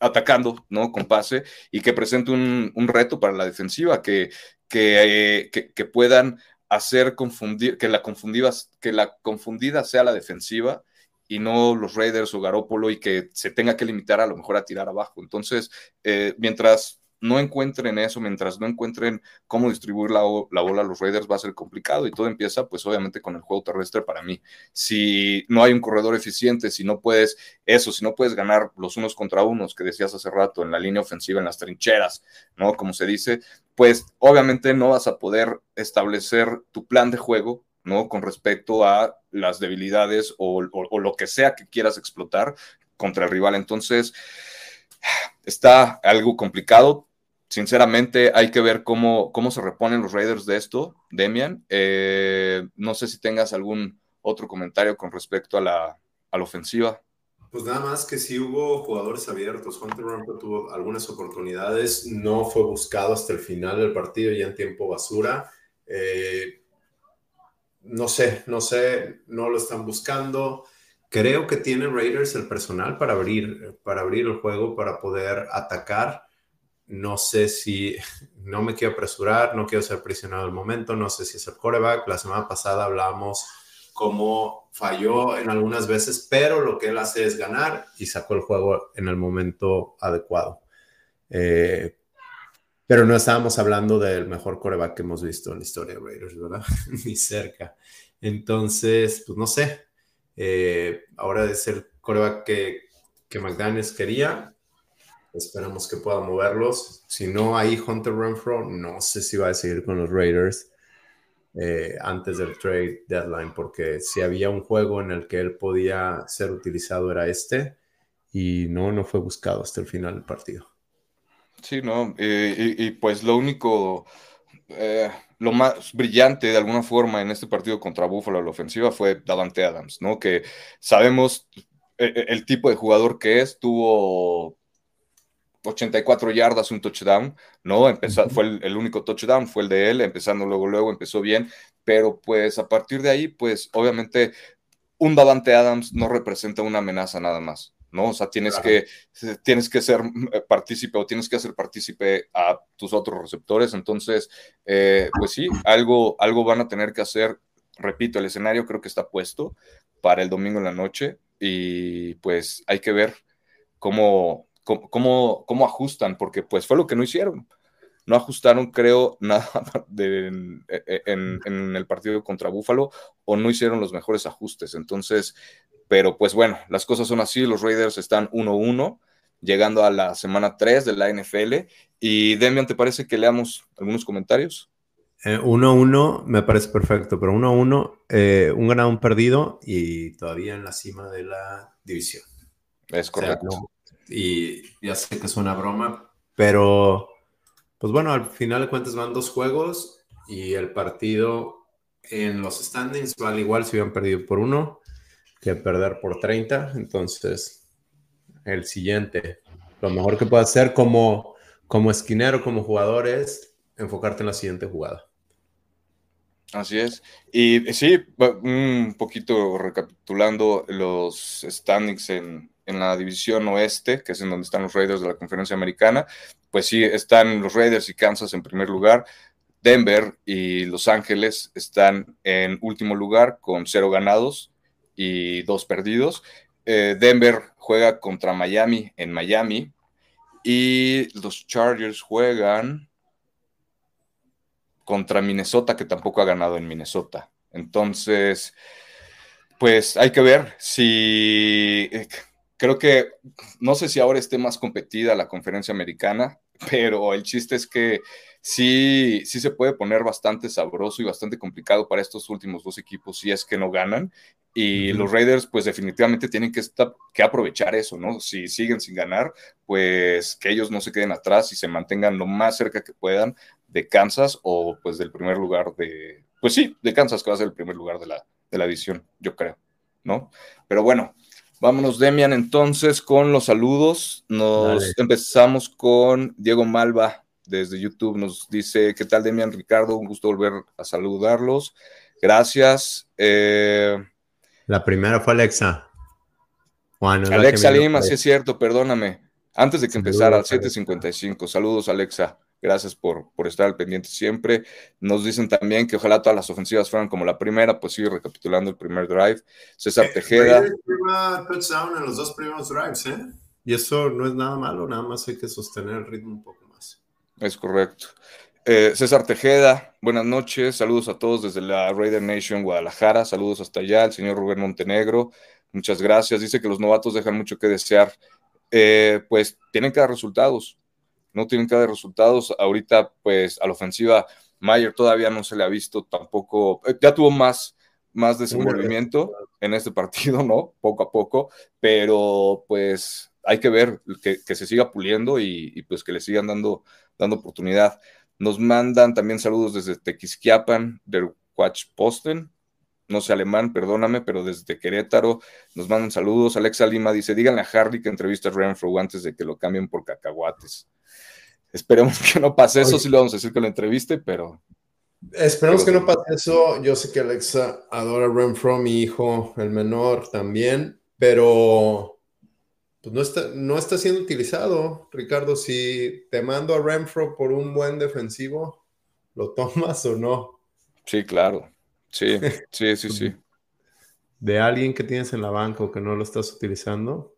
atacando, ¿no? Con pase y que presente un, reto para la defensiva, que, que, que, puedan hacer confundir, que la, confundida, que la confundida sea la defensiva y no los Raiders o Garópolo y que se tenga que limitar a lo mejor a tirar abajo. Entonces, eh, mientras no encuentren eso, mientras no encuentren cómo distribuir la, bola a los Raiders, va a ser complicado y todo empieza, pues obviamente, con el juego terrestre para mí. Si no hay un corredor eficiente, si no puedes eso, si no puedes ganar los unos contra unos que decías hace rato en la línea ofensiva, en las trincheras, ¿no? Como se dice, pues obviamente no vas a poder establecer tu plan de juego ¿no? Con respecto a las debilidades o, o, lo que sea que quieras explotar contra el rival. Entonces, está algo complicado. Sinceramente, hay que ver cómo, cómo se reponen los Raiders de esto, Demian. Eh, no sé si tengas algún otro comentario con respecto a la, ofensiva. Pues nada más que si hubo jugadores abiertos. Hunter Renfro tuvo algunas oportunidades, no fue buscado hasta el final del partido, ya en tiempo basura. Eh, no sé, no sé, no lo están buscando. Creo que tiene Raiders el personal para abrir, para abrir el juego, para poder atacar. No sé si, no me quiero apresurar, no quiero ser prisionero del momento, no sé si es el coreback. La semana pasada hablábamos cómo falló en algunas veces, pero lo que él hace es ganar y sacó el juego en el momento adecuado. Eh, pero no estábamos hablando del mejor coreback que hemos visto en la historia de Raiders, ¿verdad? Ni cerca. Entonces, pues no sé. Eh, ahora de ser coreback que, que McDaniels quería, esperamos que pueda moverlos. Si no, ahí Hunter Renfro, no sé si va a seguir con los Raiders. Eh, antes del trade deadline, porque si había un juego en el que él podía ser utilizado era este, y no, no fue buscado hasta el final del partido. Sí, no, y, pues lo único, eh, lo más brillante de alguna forma en este partido contra Buffalo, la ofensiva, fue Davante Adams, ¿no? Que sabemos el tipo de jugador que es, tuvo 84 yardas, un touchdown, ¿no? Empezó, Fue el, único touchdown, fue el de él, empezando luego, luego, empezó bien, pero pues a partir de ahí, pues obviamente un Davante Adams no representa una amenaza nada más, ¿no? O sea, tienes, que, tienes que ser eh, partícipe o tienes que hacer partícipe a tus otros receptores, entonces, eh, pues sí, algo, algo van a tener que hacer, repito, el escenario creo que está puesto para el domingo en la noche y pues hay que ver cómo cómo, cómo, ajustan, porque pues fue lo que no hicieron. No ajustaron, creo, nada en, en, el partido contra Búfalo o no hicieron los mejores ajustes. Entonces, pero pues bueno, las cosas son así. Los Raiders están 1-1, llegando a la semana 3 de la NFL. Y Demian, ¿te parece que leamos algunos comentarios? 1-1 eh, me parece perfecto, pero 1-1, eh, un ganado, un perdido y todavía en la cima de la división. Es correcto y ya sé que es una broma, pero pues bueno, al final de cuentas van dos juegos y el partido en los standings vale igual si hubieran perdido por uno que perder por 30. Entonces, el siguiente, lo mejor que puede hacer como, como esquinero, como jugador es enfocarte en la siguiente jugada. Así es. Y sí, un poquito recapitulando los standings en, en la división oeste, que es en donde están los Raiders de la conferencia americana, pues sí, están los Raiders y Kansas en primer lugar. Denver y Los Ángeles están en último lugar con cero ganados y dos perdidos. Eh, Denver juega contra Miami en Miami y los Chargers juegan contra Minnesota, que tampoco ha ganado en Minnesota. Entonces, pues hay que ver si eh, creo que no sé si ahora esté más competida la conferencia americana, pero el chiste es que sí, sí se puede poner bastante sabroso y bastante complicado para estos últimos dos equipos si es que no ganan. Y los Raiders, pues definitivamente tienen que, que aprovechar eso, ¿no? Si siguen sin ganar, pues que ellos no se queden atrás y se mantengan lo más cerca que puedan de Kansas o pues del primer lugar de, pues sí, de Kansas que va a ser el primer lugar de la, de la edición, yo creo, ¿no? Pero bueno, Vámonos, Demian, entonces con los saludos. Nos empezamos con Diego Malva desde YouTube. Nos dice: ¿Qué tal, Demian Ricardo? Un gusto volver a saludarlos. Gracias. Eh, la primera fue Alexa. Alexa Lima, sí es cierto, perdóname. Antes de que empezara, 7.55. Saludos, Alexa. Gracias por, por estar al pendiente siempre. Nos dicen también que ojalá todas las ofensivas fueran como la primera, pues sigue recapitulando el primer drive. César eh, Tejeda. touchdown en los dos primeros drives, ¿eh? Y eso no es nada malo, nada más hay que sostener el ritmo un poco más. Es correcto. Eh, César Tejeda, buenas noches, saludos a todos desde la Raider Nation Guadalajara, saludos hasta allá, el señor Rubén Montenegro, muchas gracias. Dice que los novatos dejan mucho que desear. Eh, pues tienen que dar resultados, no tienen cada resultados. Ahorita, pues a la ofensiva, Mayer todavía no se le ha visto tampoco, eh, ya tuvo más, más desenvolvimiento en este partido, ¿no? Poco a poco, pero pues hay que ver que, se siga puliendo y, pues que le sigan dando, dando oportunidad. Nos mandan también saludos desde Tequisquiapan, del Watch Posten, no sé alemán, perdóname, pero desde Querétaro nos mandan saludos. Alexa Lima dice, díganle a Harry que entrevista a Renfro antes de que lo cambien por cacahuates. Esperemos que no pase eso, sí le vamos a decir que lo entreviste, pero... Esperemos que no pase eso. Yo sé que Alexa adora Renfro, mi hijo, el menor también, pero pues no está, no está siendo utilizado, Ricardo. Si te mando a Renfro por un buen defensivo, ¿lo tomas o no? Sí, claro. Sí, sí, sí, sí. De alguien que tienes en la banca o que no lo estás utilizando,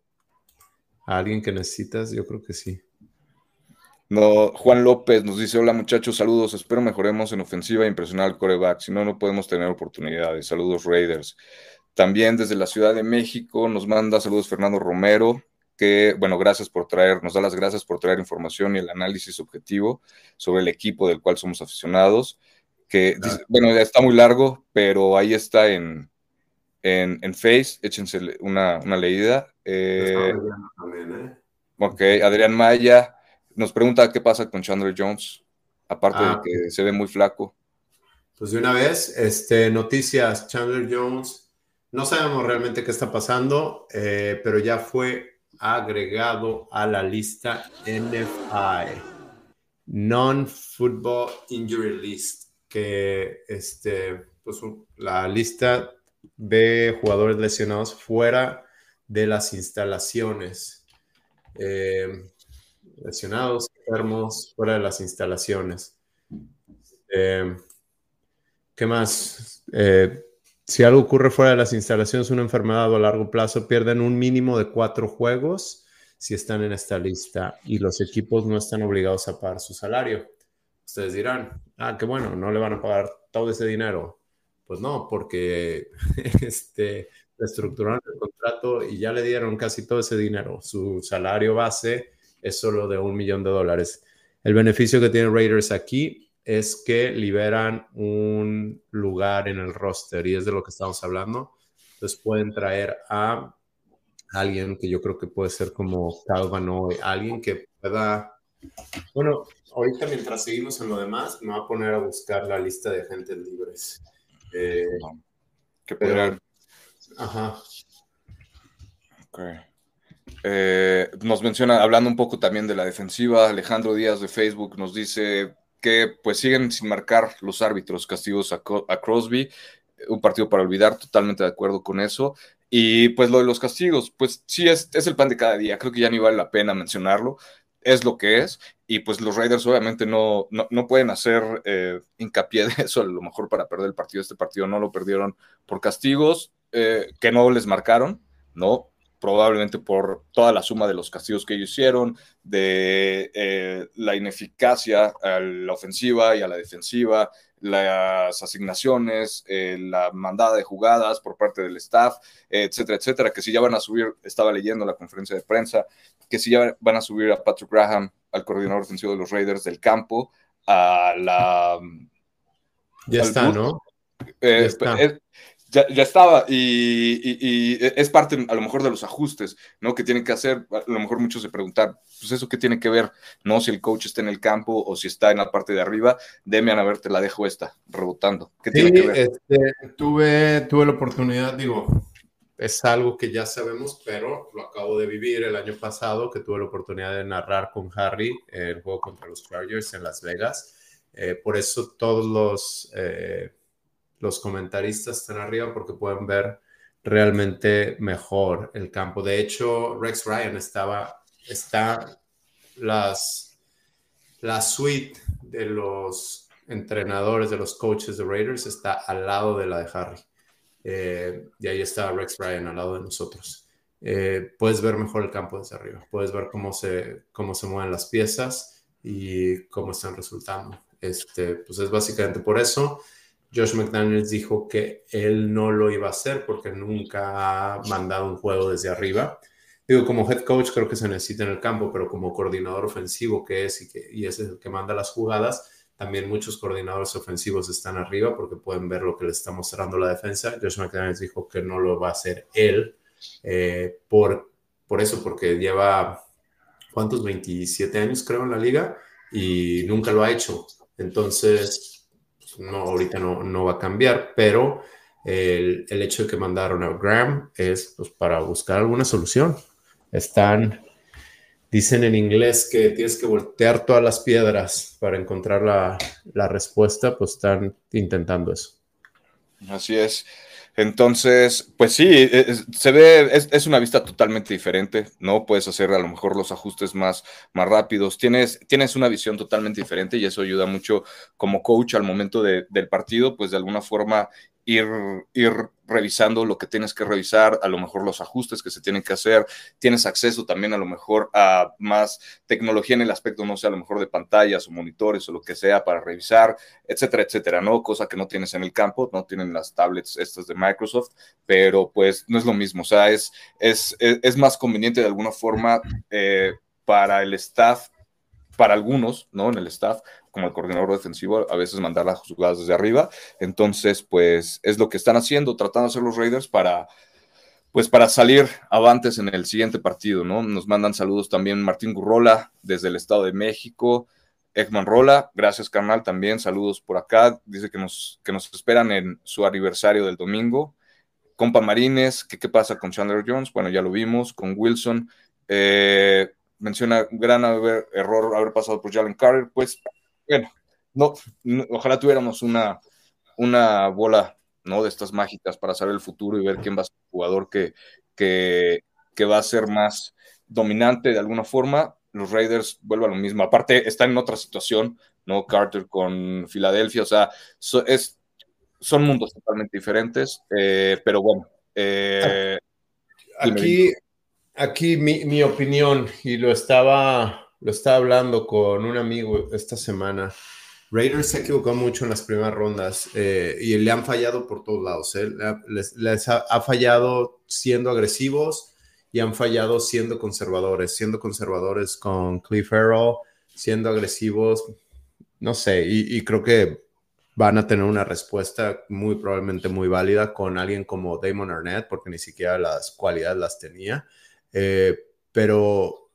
a alguien que necesitas, yo creo que sí. No, Juan López nos dice: Hola muchachos, saludos. Espero mejoremos en ofensiva e impresionar al coreback. Si no, no podemos tener oportunidades. Saludos, Raiders. También desde la Ciudad de México nos manda saludos Fernando Romero, que, bueno, gracias por traer, nos da las gracias por traer información y el análisis objetivo sobre el equipo del cual somos aficionados que, bueno, ya está muy largo, pero ahí está en, en, Face, échense una, leída. Eh, ¿eh? Ok, Adrián Maya nos pregunta qué pasa con Chandler Jones, aparte de ah, que se ve muy flaco. Pues de una vez, este, noticias, Chandler Jones, no sabemos realmente qué está pasando, eh, pero ya fue agregado a la lista NFI, Non-Football Injury List que este, pues, la lista de jugadores lesionados fuera de las instalaciones. Eh, lesionados, enfermos, fuera de las instalaciones. Eh, ¿Qué más? Eh, si algo ocurre fuera de las instalaciones, una enfermedad a largo plazo, pierden un mínimo de cuatro juegos si están en esta lista y los equipos no están obligados a pagar su salario. Ustedes dirán, ah, qué bueno, no le van a pagar todo ese dinero. Pues no, porque este, reestructuraron el contrato y ya le dieron casi todo ese dinero. Su salario base es solo de un millón de dólares. El beneficio que tiene Raiders aquí es que liberan un lugar en el roster y es de lo que estamos hablando. Entonces pueden traer a alguien que yo creo que puede ser como Calvin hoy, alguien que pueda, bueno, ahorita mientras seguimos en lo demás, me voy a poner a buscar la lista de agentes libres. Eh, que podrán. Ajá. Ok. Eh, nos menciona, hablando un poco también de la defensiva, Alejandro Díaz de Facebook nos dice que pues siguen sin marcar los árbitros castigos a, Crosby, un partido para olvidar, totalmente de acuerdo con eso. Y pues lo de los castigos, pues sí es, es el pan de cada día, creo que ya ni vale la pena mencionarlo es lo que es, y pues los Raiders obviamente no, no, pueden hacer eh, hincapié de eso, a lo mejor para perder el partido. Este partido no lo perdieron por castigos eh, que no les marcaron, ¿no? Probablemente por toda la suma de los castigos que ellos hicieron, de eh, la ineficacia a la ofensiva y a la defensiva, las asignaciones, eh, la mandada de jugadas por parte del staff, etcétera, etcétera, que si ya van a subir, estaba leyendo la conferencia de prensa, que si ya van a subir a Patrick Graham, al coordinador ofensivo de los Raiders del campo, a la... Ya está, ¿no? Eh, ya, ya, estaba y, es parte a lo mejor de los ajustes, ¿no? Que tienen que hacer, a lo mejor muchos se preguntar, pues eso qué tiene que ver, ¿no? Si el coach está en el campo o si está en la parte de arriba, Demian, a ver, te la dejo esta, rebotando. ¿Qué tiene que ver? Este, tuve, tuve la oportunidad, digo, es algo que ya sabemos, pero lo acabo de vivir el año pasado, que tuve la oportunidad de narrar con Harry el juego contra los Chargers en Las Vegas. Eh, por eso todos los... Eh, los comentaristas están arriba porque pueden ver realmente mejor el campo. De hecho, Rex Ryan estaba, está las, la suite de los entrenadores, de los coaches de Raiders, está al lado de la de Harry. Eh, y ahí está Rex Ryan al lado de nosotros. Eh, puedes ver mejor el campo desde arriba, puedes ver cómo se, cómo se mueven las piezas y cómo están resultando. Este, pues es básicamente por eso. Josh McDaniels dijo que él no lo iba a hacer porque nunca ha mandado un juego desde arriba. Digo, como head coach creo que se necesita en el campo, pero como coordinador ofensivo que es y, que, y es el que manda las jugadas, también muchos coordinadores ofensivos están arriba porque pueden ver lo que le está mostrando la defensa. Josh McDaniels dijo que no lo va a hacer él eh, por, por eso, porque lleva, ¿cuántos? 27 años creo en la liga y nunca lo ha hecho. Entonces, no, ahorita no, no va a cambiar, pero el, el, hecho de que mandaron a Graham es pues, para buscar alguna solución. Están, dicen en inglés que tienes que voltear todas las piedras para encontrar la, la respuesta, pues están intentando eso. Así es. Entonces, pues sí, e, se ve, es, una vista totalmente diferente, ¿no? Puedes hacer a lo mejor los ajustes más, más rápidos, tienes, tienes una visión totalmente diferente y eso ayuda mucho como coach al momento del partido, pues de alguna forma ir, ir revisando lo que tienes que revisar, a lo mejor los ajustes que se tienen que hacer, tienes acceso también a lo mejor a más tecnología en el aspecto, no sé, a lo mejor de pantallas o monitores o lo que sea para revisar, etcétera, etcétera, ¿no? Cosa que no tienes en el campo, no tienen las tablets estas de Microsoft, pero pues no es lo mismo, o sea, es, es, es más conveniente de alguna forma eh, para el staff para algunos, ¿no? En el staff, como el coordinador defensivo, a veces mandar las jugadas desde arriba. Entonces, pues es lo que están haciendo, tratando de hacer los Raiders para, pues para salir avantes en el siguiente partido, ¿no? Nos mandan saludos también Martín Gurrola desde el Estado de México. Ekman Rola, gracias carnal también, saludos por acá, dice que nos, que nos esperan en su aniversario del domingo. Compa Marines, qué pasa con Chandler Jones, bueno, ya lo vimos, con Wilson, eh, menciona gran error haber pasado por Jalen Carter, pues bueno, no, ojalá tuviéramos una, una bola ¿no? de estas mágicas para saber el futuro y ver quién va a ser el jugador que, que, va a ser más dominante de alguna forma. Los Raiders vuelven a lo mismo. Aparte, están en otra situación, ¿no? Carter con Filadelfia, o sea, es, son mundos totalmente diferentes, eh, pero bueno. Eh, aquí, Aquí mi, opinión, y lo estaba, lo estaba hablando con un amigo esta semana. Raiders se equivocó mucho en las primeras rondas eh, y le han fallado por todos lados. Eh. Les, ha, fallado siendo agresivos y han fallado siendo conservadores, siendo conservadores con Cliff Farrell, siendo agresivos, no sé, y, y, creo que van a tener una respuesta muy probablemente muy válida con alguien como Damon Arnett, porque ni siquiera las cualidades las tenía. Eh, pero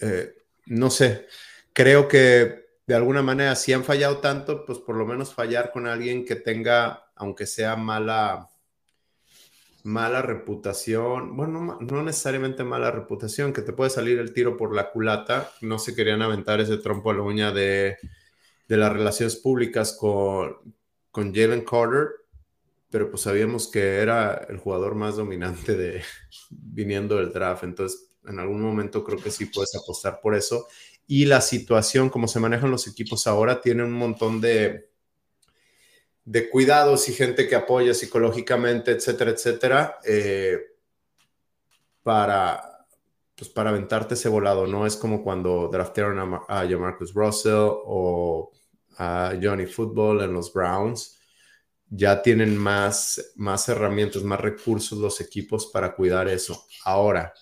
eh, no sé, creo que de alguna manera si han fallado tanto, pues por lo menos fallar con alguien que tenga, aunque sea mala, mala reputación, bueno, no, necesariamente mala reputación, que te puede salir el tiro por la culata, no se querían aventar ese trompo a la uña de, de las relaciones públicas con, con Jalen Carter, pero pues sabíamos que era el jugador más dominante de viniendo del draft, entonces en algún momento creo que sí puedes apostar por eso. Y la situación, como se manejan los equipos ahora, tiene un montón de, de cuidados y gente que apoya psicológicamente, etcétera, etcétera, eh, para, pues para aventarte ese volado. No es como cuando draftearon a, a Marcus Russell o a Johnny Football en los Browns ya tienen más, más herramientas, más recursos los equipos para cuidar eso. Ahora,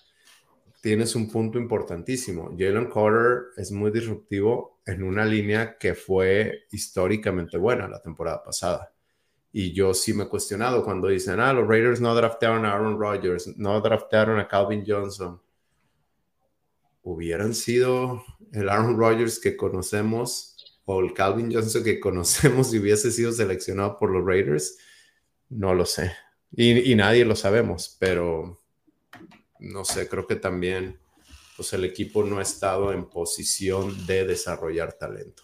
tienes un punto importantísimo. Jalen Carter es muy disruptivo en una línea que fue históricamente buena la temporada pasada. Y yo sí me he cuestionado cuando dicen, ah, los Raiders no draftearon a Aaron Rodgers, no draftearon a Calvin Johnson. Hubieran sido el Aaron Rodgers que conocemos o el Calvin Johnson que conocemos si hubiese sido seleccionado por los Raiders, no lo sé. Y, nadie lo sabemos, pero no sé, creo que también pues el equipo no ha estado en posición de desarrollar talento.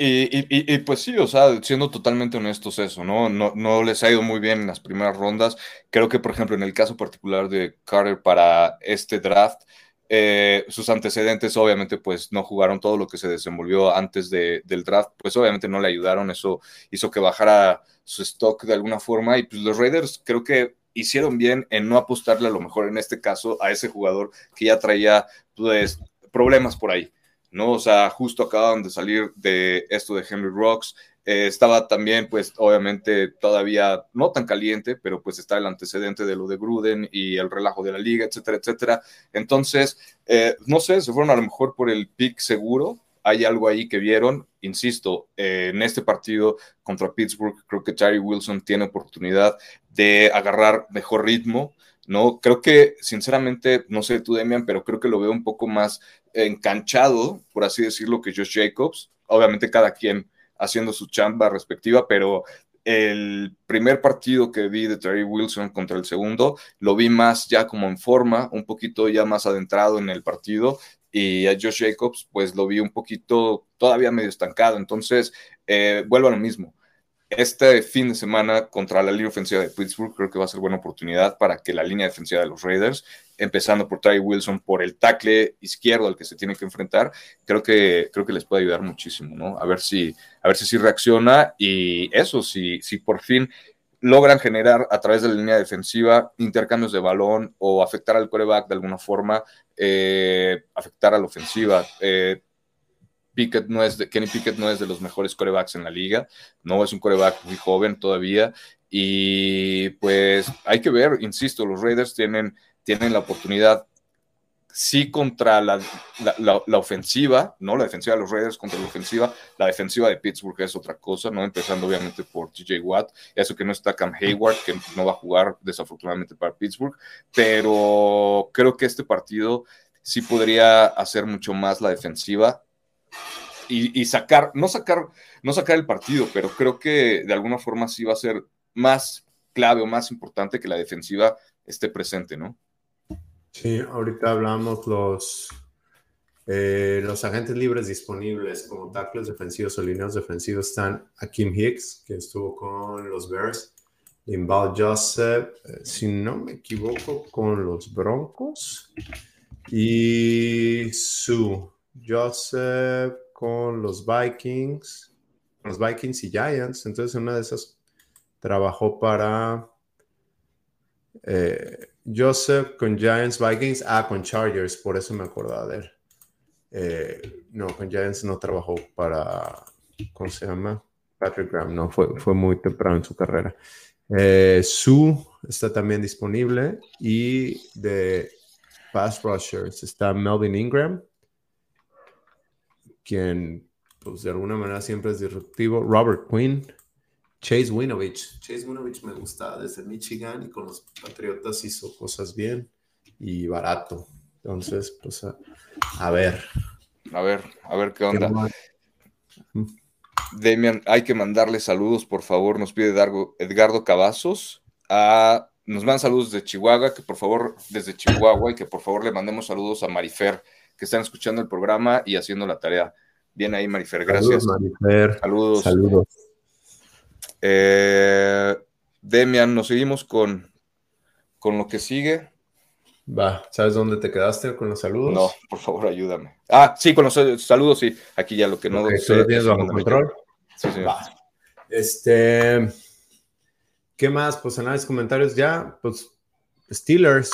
Y, pues sí, o sea, siendo totalmente honestos eso. ¿no? No les ha ido muy bien en las primeras rondas. Creo que, por ejemplo, en el caso particular de Carter para este draft, eh, sus antecedentes obviamente pues no jugaron todo lo que se desenvolvió antes del draft, pues obviamente no le ayudaron, eso hizo que bajara su stock de alguna forma y pues los Raiders creo que hicieron bien en no apostarle a lo mejor en este caso a ese jugador que ya traía pues problemas por ahí. ¿no? O sea, justo acaban de salir de esto de Henry Rocks, eh, estaba también, pues, obviamente todavía no tan caliente, pero pues está el antecedente de lo de Gruden y el relajo de la liga, etcétera, etcétera. Entonces, eh, no sé, se fueron a lo mejor por el pick seguro. Hay algo ahí que vieron. Insisto, eh, en este partido contra Pittsburgh, creo que Terry Wilson tiene oportunidad de agarrar mejor ritmo ¿no? Creo que, sinceramente, no sé tú, Demian, pero creo que lo veo un poco más enganchado, por así decirlo, que Josh Jacobs. Obviamente cada quien haciendo su chamba respectiva, pero el primer partido que vi de Terry Wilson contra el segundo, lo vi más ya como en forma, un poquito ya más adentrado en el partido, y a Josh Jacobs, pues lo vi un poquito todavía medio estancado. Entonces, eh, vuelvo a lo mismo este fin de semana contra la línea ofensiva de Pittsburgh creo que va a ser buena oportunidad para que la línea defensiva de los Raiders, empezando por Ty Wilson, por el tackle izquierdo al que se tiene que enfrentar, creo que, creo que les puede ayudar muchísimo, ¿no? A ver si, a ver si sí reacciona y eso, si, si por fin logran generar a través de la línea defensiva intercambios de balón o afectar al coreback de alguna forma, eh, afectar a la ofensiva. Eh, no es de, Kenny Pickett no es de los mejores corebacks en la liga, no es un coreback muy joven todavía y pues hay que ver, insisto, los Raiders tienen, tienen la oportunidad sí contra la, la, ofensiva, ¿no? La defensiva de los Raiders contra la ofensiva, la defensiva de Pittsburgh es otra cosa, ¿no? Empezando obviamente por TJ Watt, eso que no está Cam Hayward, que no va a jugar desafortunadamente para Pittsburgh, pero creo que este partido sí podría hacer mucho más la defensiva y, sacar, no sacar, no sacar el partido, pero creo que de alguna forma sí va a ser más clave o más importante que la defensiva esté presente, ¿no? Sí, ahorita hablamos los, eh, los agentes libres disponibles como tackles defensivos o líneas defensivos están Akim Hicks, que estuvo con los Bears, Limbal Joseph, eh, si no me equivoco, con los Broncos, y Sue Joseph con los Vikings, los Vikings y Giants. Entonces, una de esas trabajó para eh, Joseph con Giants, Vikings, ah, con Chargers, por eso me acordaba de él. Eh, no, con Giants no trabajó para, ¿cómo se llama? Patrick Graham, no, fue, fue muy temprano en su carrera. Eh, Sue está también disponible y de Pass Rushers está Melvin Ingram, quien pues de alguna manera siempre es disruptivo. Robert Quinn, Chase Winovich. Chase Winovich me gusta desde Michigan y con los Patriotas hizo cosas bien y barato. Entonces, pues a, ver. A ver, a ver qué onda. Demian, hay que mandarle saludos, por favor, nos pide Edgardo Cavazos. A, nos mandan saludos de Chihuahua, que por favor, desde Chihuahua, y que por favor le mandemos saludos a Marifer que están escuchando el programa y haciendo la tarea. Bien ahí, Marifer, gracias. Saludos, Marifer. Saludos. Saludos. Eh, Demian, nos seguimos con, con lo que sigue. Va, ¿sabes dónde te quedaste con los saludos? No, por favor, ayúdame. Ah, sí, con los saludos, sí. Aquí ya lo que no sé. tienes bajo control? Sí, sí. Va. Este, ¿qué más? Pues los comentarios ya, pues Steelers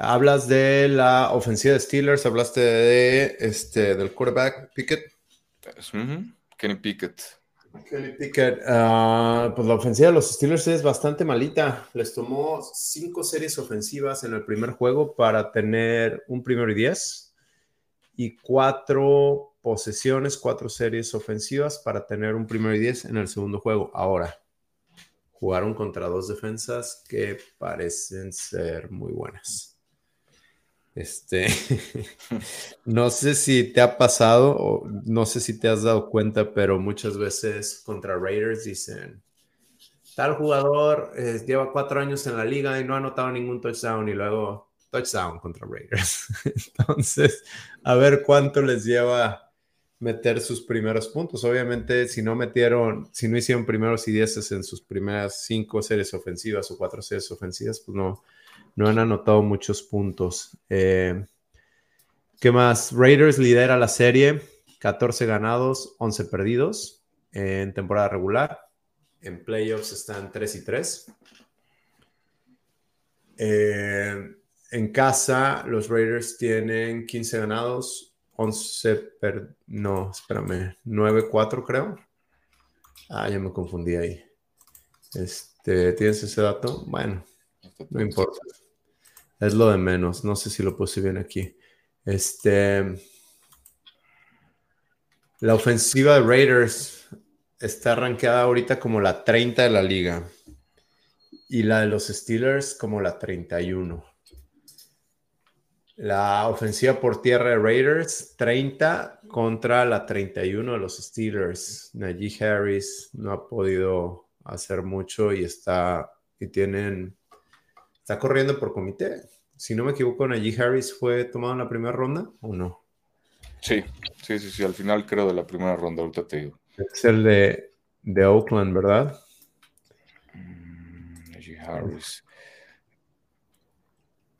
Hablas de la ofensiva de Steelers, hablaste de este del quarterback Pickett. Kenny Pickett. Kenny Pickett. Ah, pues la ofensiva de los Steelers es bastante malita. Les tomó cinco series ofensivas en el primer juego para tener un primero y diez y cuatro posesiones, cuatro series ofensivas para tener un primero y diez en el segundo juego. Ahora, jugaron contra dos defensas que parecen ser muy buenas. Este, no sé si te ha pasado o no sé si te has dado cuenta, pero muchas veces contra Raiders dicen, tal jugador eh, lleva cuatro años en la liga y no ha anotado ningún touchdown y luego touchdown contra Raiders. Entonces, a ver cuánto les lleva meter sus primeros puntos. Obviamente, si no metieron, si no hicieron primeros y dieces en sus primeras cinco series ofensivas o cuatro series ofensivas, pues no, no han anotado muchos puntos. Eh, ¿Qué más? Raiders lidera la serie, 14 ganados, 11 perdidos en temporada regular. En playoffs están 3 y 3. Eh, en casa, los Raiders tienen 15 ganados, 11 per... No, espérame, 9-4 creo. Ah, ya me confundí ahí. Este, ¿Tienes ese dato? Bueno, no importa. Es lo de menos. No sé si lo puse bien aquí. Este. La ofensiva de Raiders está arranqueada ahorita como la 30 de la liga. y la de los Steelers como la 31. La ofensiva por tierra de Raiders, 30 contra la 31 de los Steelers. Najee Harris no ha podido hacer mucho y está y tienen está corriendo por comité. Si no me equivoco, Najee Harris fue tomado en la primera ronda o no? Sí, sí, sí, sí, al final creo de la primera ronda, ahorita te digo. Es el de, de Oakland, ¿verdad? Mm, Najee Harris.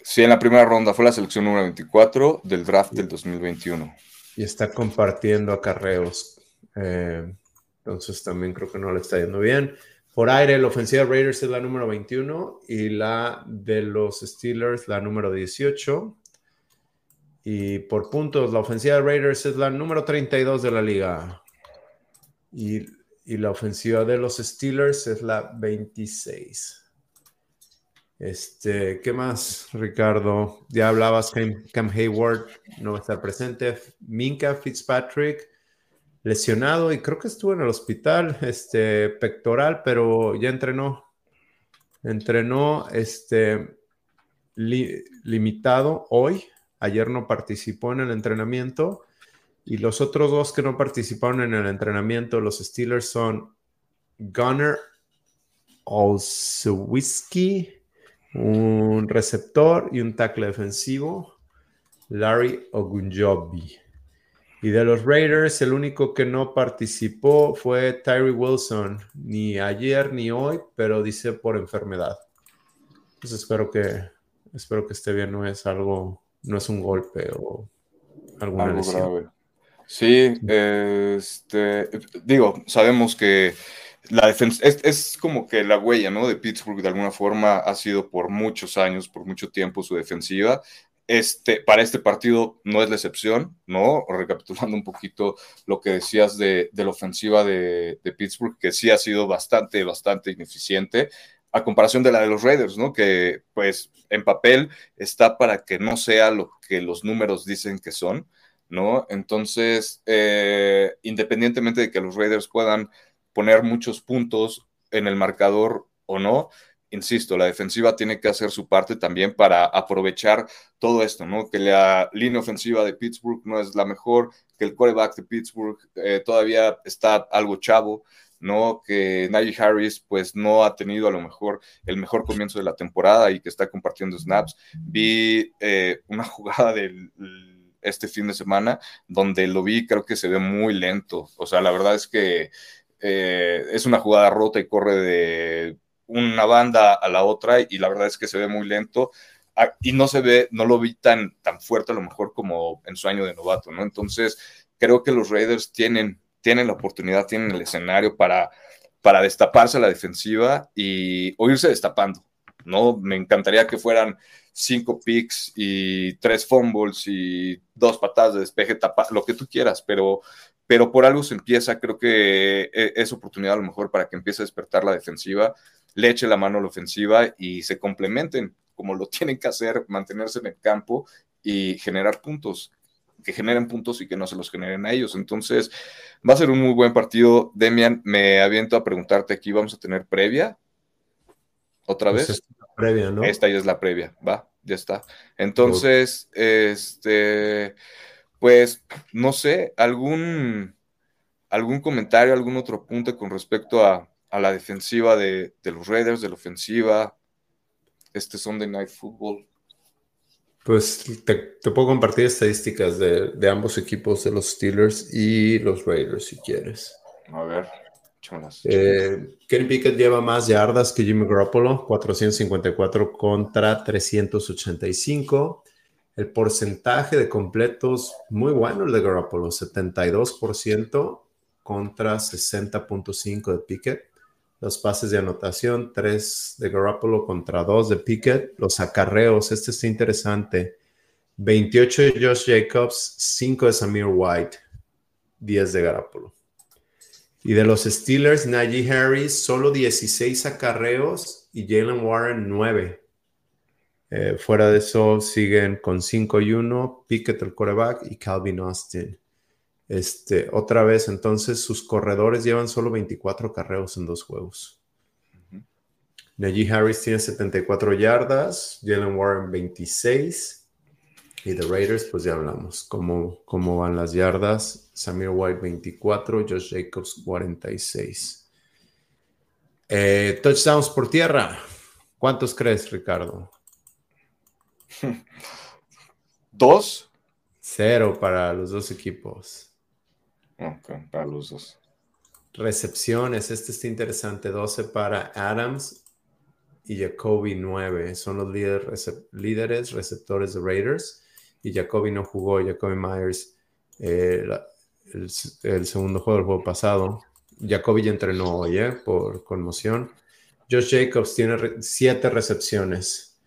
Sí, en la primera ronda fue la selección número 24 del draft del 2021. Y está compartiendo acarreos. Eh, entonces también creo que no le está yendo bien. Por aire, la ofensiva de Raiders es la número 21 y la de los Steelers la número 18. Y por puntos, la ofensiva de Raiders es la número 32 de la liga. Y, y la ofensiva de los Steelers es la 26. Este, ¿qué más, Ricardo? Ya hablabas, Cam, Cam Hayward no va a estar presente. Minka Fitzpatrick, lesionado y creo que estuvo en el hospital, este, pectoral, pero ya entrenó. Entrenó, este, limitado hoy. Ayer no participó en el entrenamiento. Y los otros dos que no participaron en el entrenamiento, los Steelers, son Gunner Olszewski un receptor y un tackle defensivo, Larry Ogunjobi. Y de los Raiders, el único que no participó fue Tyree Wilson, ni ayer ni hoy, pero dice por enfermedad. Pues espero que, espero que esté bien, no es algo, no es un golpe o alguna lesión. Sí, este, digo, sabemos que la defensa es, como que la huella, ¿no? De Pittsburgh de alguna forma ha sido por muchos años, por mucho tiempo su defensiva. Este, para este partido no es la excepción, ¿no? Recapitulando un poquito lo que decías de, la ofensiva de, Pittsburgh, que sí ha sido bastante, bastante ineficiente, a comparación de la de los Raiders, ¿no? Que pues en papel está para que no sea lo que los números dicen que son, ¿no? Entonces, eh, independientemente de que los Raiders puedan poner muchos puntos en el marcador o no. Insisto, la defensiva tiene que hacer su parte también para aprovechar todo esto, ¿no? Que la línea ofensiva de Pittsburgh no es la mejor, que el quarterback de Pittsburgh eh, todavía está algo chavo, ¿no? Que Najee Harris pues no ha tenido a lo mejor el mejor comienzo de la temporada y que está compartiendo snaps. Vi eh, una jugada del este fin de semana donde lo vi, creo que se ve muy lento. O sea, la verdad es que eh, es una jugada rota y corre de una banda a la otra y la verdad es que se ve muy lento ah, y no se ve, no lo vi tan, tan fuerte a lo mejor como en su año de novato, ¿no? Entonces, creo que los Raiders tienen, tienen la oportunidad, tienen el escenario para, para destaparse a la defensiva y o irse destapando, ¿no? Me encantaría que fueran cinco picks y tres fumbles y dos patadas de despeje, lo que tú quieras, pero, pero por algo se empieza, creo que eh, es oportunidad a lo mejor para que empiece a despertar la defensiva, le eche la mano a la ofensiva y se complementen como lo tienen que hacer, mantenerse en el campo y generar puntos, que generen puntos y que no se los generen a ellos. Entonces, va a ser un muy buen partido. Demian, me aviento a preguntarte aquí, ¿vamos a tener previa? ¿Otra pues vez? Esta, previa, ¿no? esta ya es la previa, va, ya está. Entonces, este pues, no sé, algún, algún comentario, algún otro punto con respecto a, la defensiva de, los Raiders, de la ofensiva, este Sunday Night Football. Pues te, puedo compartir estadísticas de, ambos equipos, de los Steelers y los Raiders, si quieres. A ver, eh, Kenny Pickett lleva más yardas que Jimmy Garoppolo, 454 contra 385. El porcentaje de completos muy bueno el de Garoppolo, 72% contra 60.5 de Pickett. Los pases de anotación, 3 de Garoppolo contra 2 de Pickett. Los acarreos, este está interesante. 28 de Josh Jacobs, 5 de Samir White, 10 de Garoppolo. Y de los Steelers, Najee Harris, solo 16 acarreos y Jalen Warren 9. Eh, fuera de eso, siguen con 5 y 1, Pickett el coreback y Calvin Austin. Este, otra vez, entonces sus corredores llevan solo 24 carreos en dos juegos. Najee Harris tiene 74 yardas, Jalen Warren 26. Y de Raiders, pues ya hablamos cómo, cómo van las yardas. Samir White 24, Josh Jacobs 46. Eh, touchdowns por tierra. ¿Cuántos crees, Ricardo? ¿Dos? Cero para los dos equipos. Para los dos. Recepciones, este está interesante. 12 para Adams y Jacoby 9. Son los líderes receptores de Raiders y Jacoby no jugó, Jacoby Myers, eh, el, segundo juego del juego pasado. Jacoby ya entrenó hoy, eh, por conmoción. Josh Jacobs tiene siete recepciones.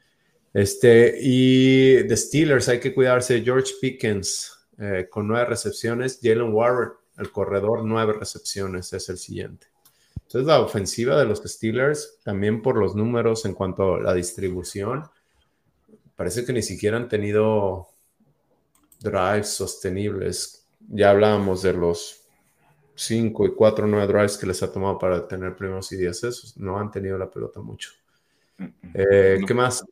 Este, y de Steelers hay que cuidarse. George Pickens eh, con nueve recepciones. Jalen Warren, el corredor, nueve recepciones, es el siguiente. Entonces la ofensiva de los Steelers, también por los números en cuanto a la distribución, parece que ni siquiera han tenido drives sostenibles. Ya hablábamos de los 5 y 4 9 drives que les ha tomado para tener primeros y 10 esos. No han tenido la pelota mucho. Eh, ¿Qué más?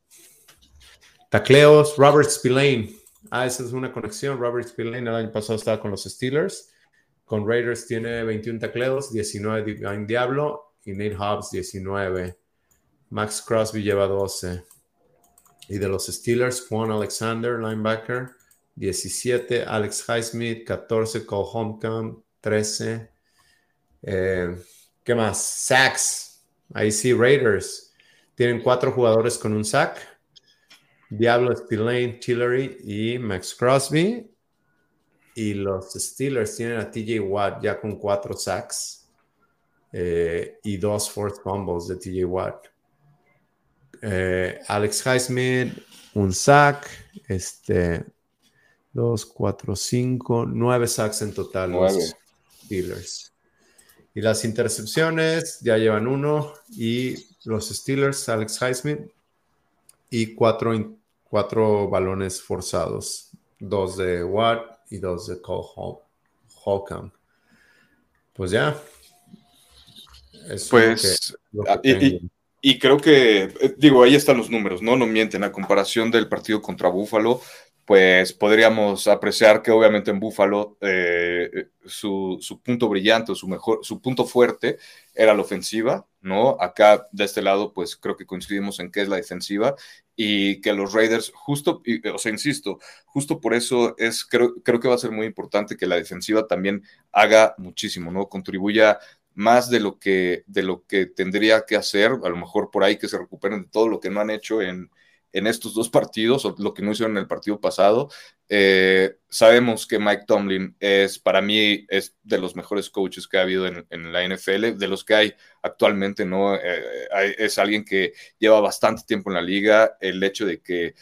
Tacleos, Robert Spillane. Ah, esa es una conexión. Robert Spillane el año pasado estaba con los Steelers. Con Raiders tiene 21 tacleos, 19 Divine Diablo y Nate Hobbs 19. Max Crosby lleva 12. Y de los Steelers, Juan Alexander, linebacker, 17, Alex Highsmith, 14, Cole Homecomb, 13. Eh, ¿Qué más? Sacks. Ahí sí, Raiders. Tienen cuatro jugadores con un sack. Diablo, Spillane, Tillery y Max Crosby. Y los Steelers tienen a TJ Watt ya con cuatro sacks eh, y dos fourth fumbles de TJ Watt. Eh, Alex Highsmith, un sack. Este, 2, 4, 5, 9 sacks en total los Steelers. Y las intercepciones ya llevan uno y los Steelers, Alex Highsmith, y cuatro, cuatro balones forzados, dos de Watt y dos de Cole Holcomb. Pues ya. pues, ah, y, creo que, eh, digo, ahí están los números, ¿no? No mienten. A comparación del partido contra Buffalo, pues podríamos apreciar que obviamente en Buffalo eh, su, punto brillante, su mejor, su punto fuerte era la ofensiva, ¿no? Acá de este lado, pues creo que coincidimos en que es la defensiva y que los Raiders, justo, o sea, insisto, justo por eso es, creo, creo que va a ser muy importante que la defensiva también haga muchísimo, ¿no? Contribuya más de lo que, de lo que tendría que hacer, a lo mejor por ahí que se recuperen de todo lo que no han hecho en, en estos dos partidos, o lo que no hicieron en el partido pasado. Eh, sabemos que Mike Tomlin es, para mí, es de los mejores coaches que ha habido en, la NFL, de los que hay actualmente, ¿no? Eh, es alguien que lleva bastante tiempo en la liga. El hecho de que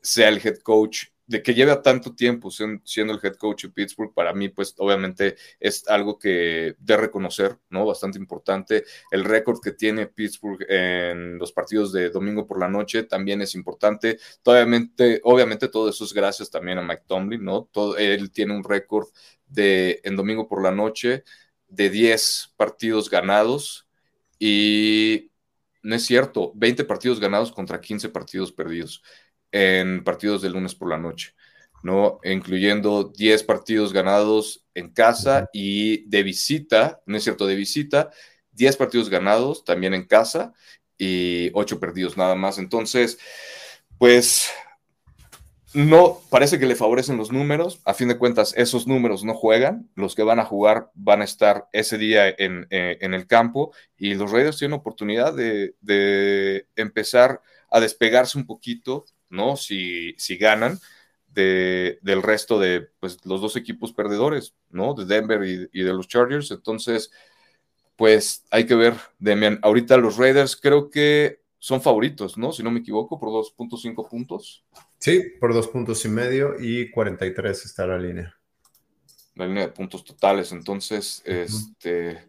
sea el head coach de que lleve tanto tiempo siendo el head coach de Pittsburgh, para mí, pues obviamente es algo que de reconocer, ¿no? Bastante importante. El récord que tiene Pittsburgh en los partidos de domingo por la noche también es importante. Obviamente, obviamente todo eso es gracias también a Mike Tomlin, ¿no? Todo, él tiene un récord de en domingo por la noche de 10 partidos ganados y no es cierto, 20 partidos ganados contra 15 partidos perdidos en partidos de lunes por la noche, ¿no? Incluyendo 10 partidos ganados en casa y de visita, no es cierto, de visita, 10 partidos ganados también en casa y 8 perdidos nada más. Entonces, pues no parece que le favorecen los números. A fin de cuentas, esos números no juegan. Los que van a jugar van a estar ese día en, eh, el campo y los Raiders tienen oportunidad de, de, empezar a despegarse un poquito ¿no? Si, si ganan de, del resto de pues, los dos equipos perdedores, ¿no? De Denver y, de los Chargers. Entonces, pues hay que ver, Demian. Ahorita los Raiders creo que son favoritos, ¿no? Si no me equivoco, por 2.5 puntos. Sí, por dos puntos y medio y 43 está la línea. La línea de puntos totales. Entonces, este,